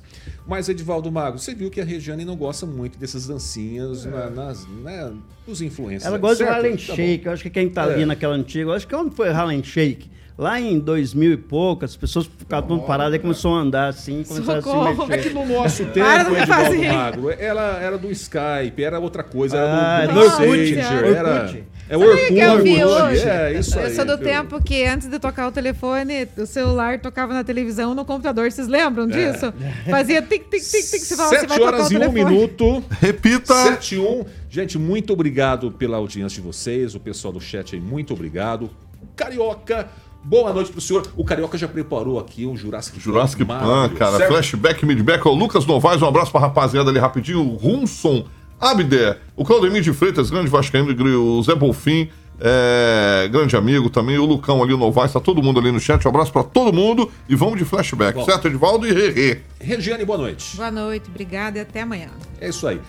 Mas, Edivaldo Mago, você viu que a Regiane não gosta muito dessas dancinhas é. na, nas, né, dos influencers. Ela gosta certo? do Harlem tá Shake. Bom. Eu acho que quem tá é. ali naquela antiga, eu acho que onde foi Harlem Shake? Lá em 2000 e pouco, as pessoas ficavam oh, paradas e começou a andar assim, começaram Socorro. a se mexer. É que no nosso *laughs* tempo, Edvaldo Magro, ela era do Skype, era outra coisa, era do, ah, do Messenger, era... É o Orkut. Que eu vi hoje? É, isso eu aí. sou do tempo que antes de tocar o telefone, o celular tocava na televisão no computador. Vocês lembram é. disso? É. Fazia tic, tic, tic, tic. Você Sete horas e um minuto. *laughs* Repita. Sete e um. Gente, muito obrigado pela audiência de vocês. O pessoal do chat aí, muito obrigado. Carioca, Boa noite pro senhor. O Carioca já preparou aqui um Jurassic, Jurassic Pan, cara. Certo? Flashback, midback. O Lucas Novaes, um abraço pra rapaziada ali rapidinho. O Runson Abder, o Claudemir de Freitas, grande Vascaíno, o Zé Bolfin, é, grande amigo também, o Lucão ali, o Novaes, tá todo mundo ali no chat. Um abraço pra todo mundo e vamos de flashback, Bom. certo, Edvaldo e Rerê. Regiane, boa noite. Boa noite, obrigada e até amanhã. É isso aí.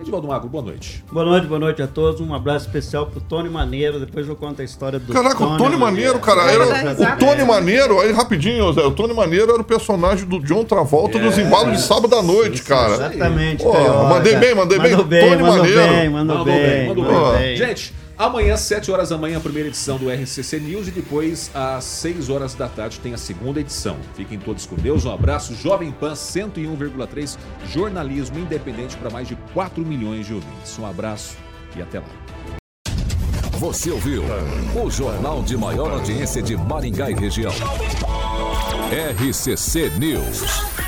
Edivaldo Magro, boa noite. Boa noite, boa noite a todos. Um abraço especial pro Tony Maneiro. Depois eu conto a história do Caraca, Tony o Tony Maneiro, cara. Era, o Tony Maneiro, aí rapidinho, Zé. O Tony Maneiro era o personagem do John Travolta é, dos embalos de sábado à noite, cara. Exatamente. Pô, mandei bem, mandei mandou bem. bem. Tony mandou Maneiro. Bem, mandou, mandou bem, bem, mandou bem. Gente. Amanhã, 7 horas da manhã, a primeira edição do RCC News e depois, às 6 horas da tarde, tem a segunda edição. Fiquem todos com Deus, um abraço. Jovem Pan 101,3, jornalismo independente para mais de 4 milhões de ouvintes. Um abraço e até lá. Você ouviu o jornal de maior audiência de Maringá e região. RCC News.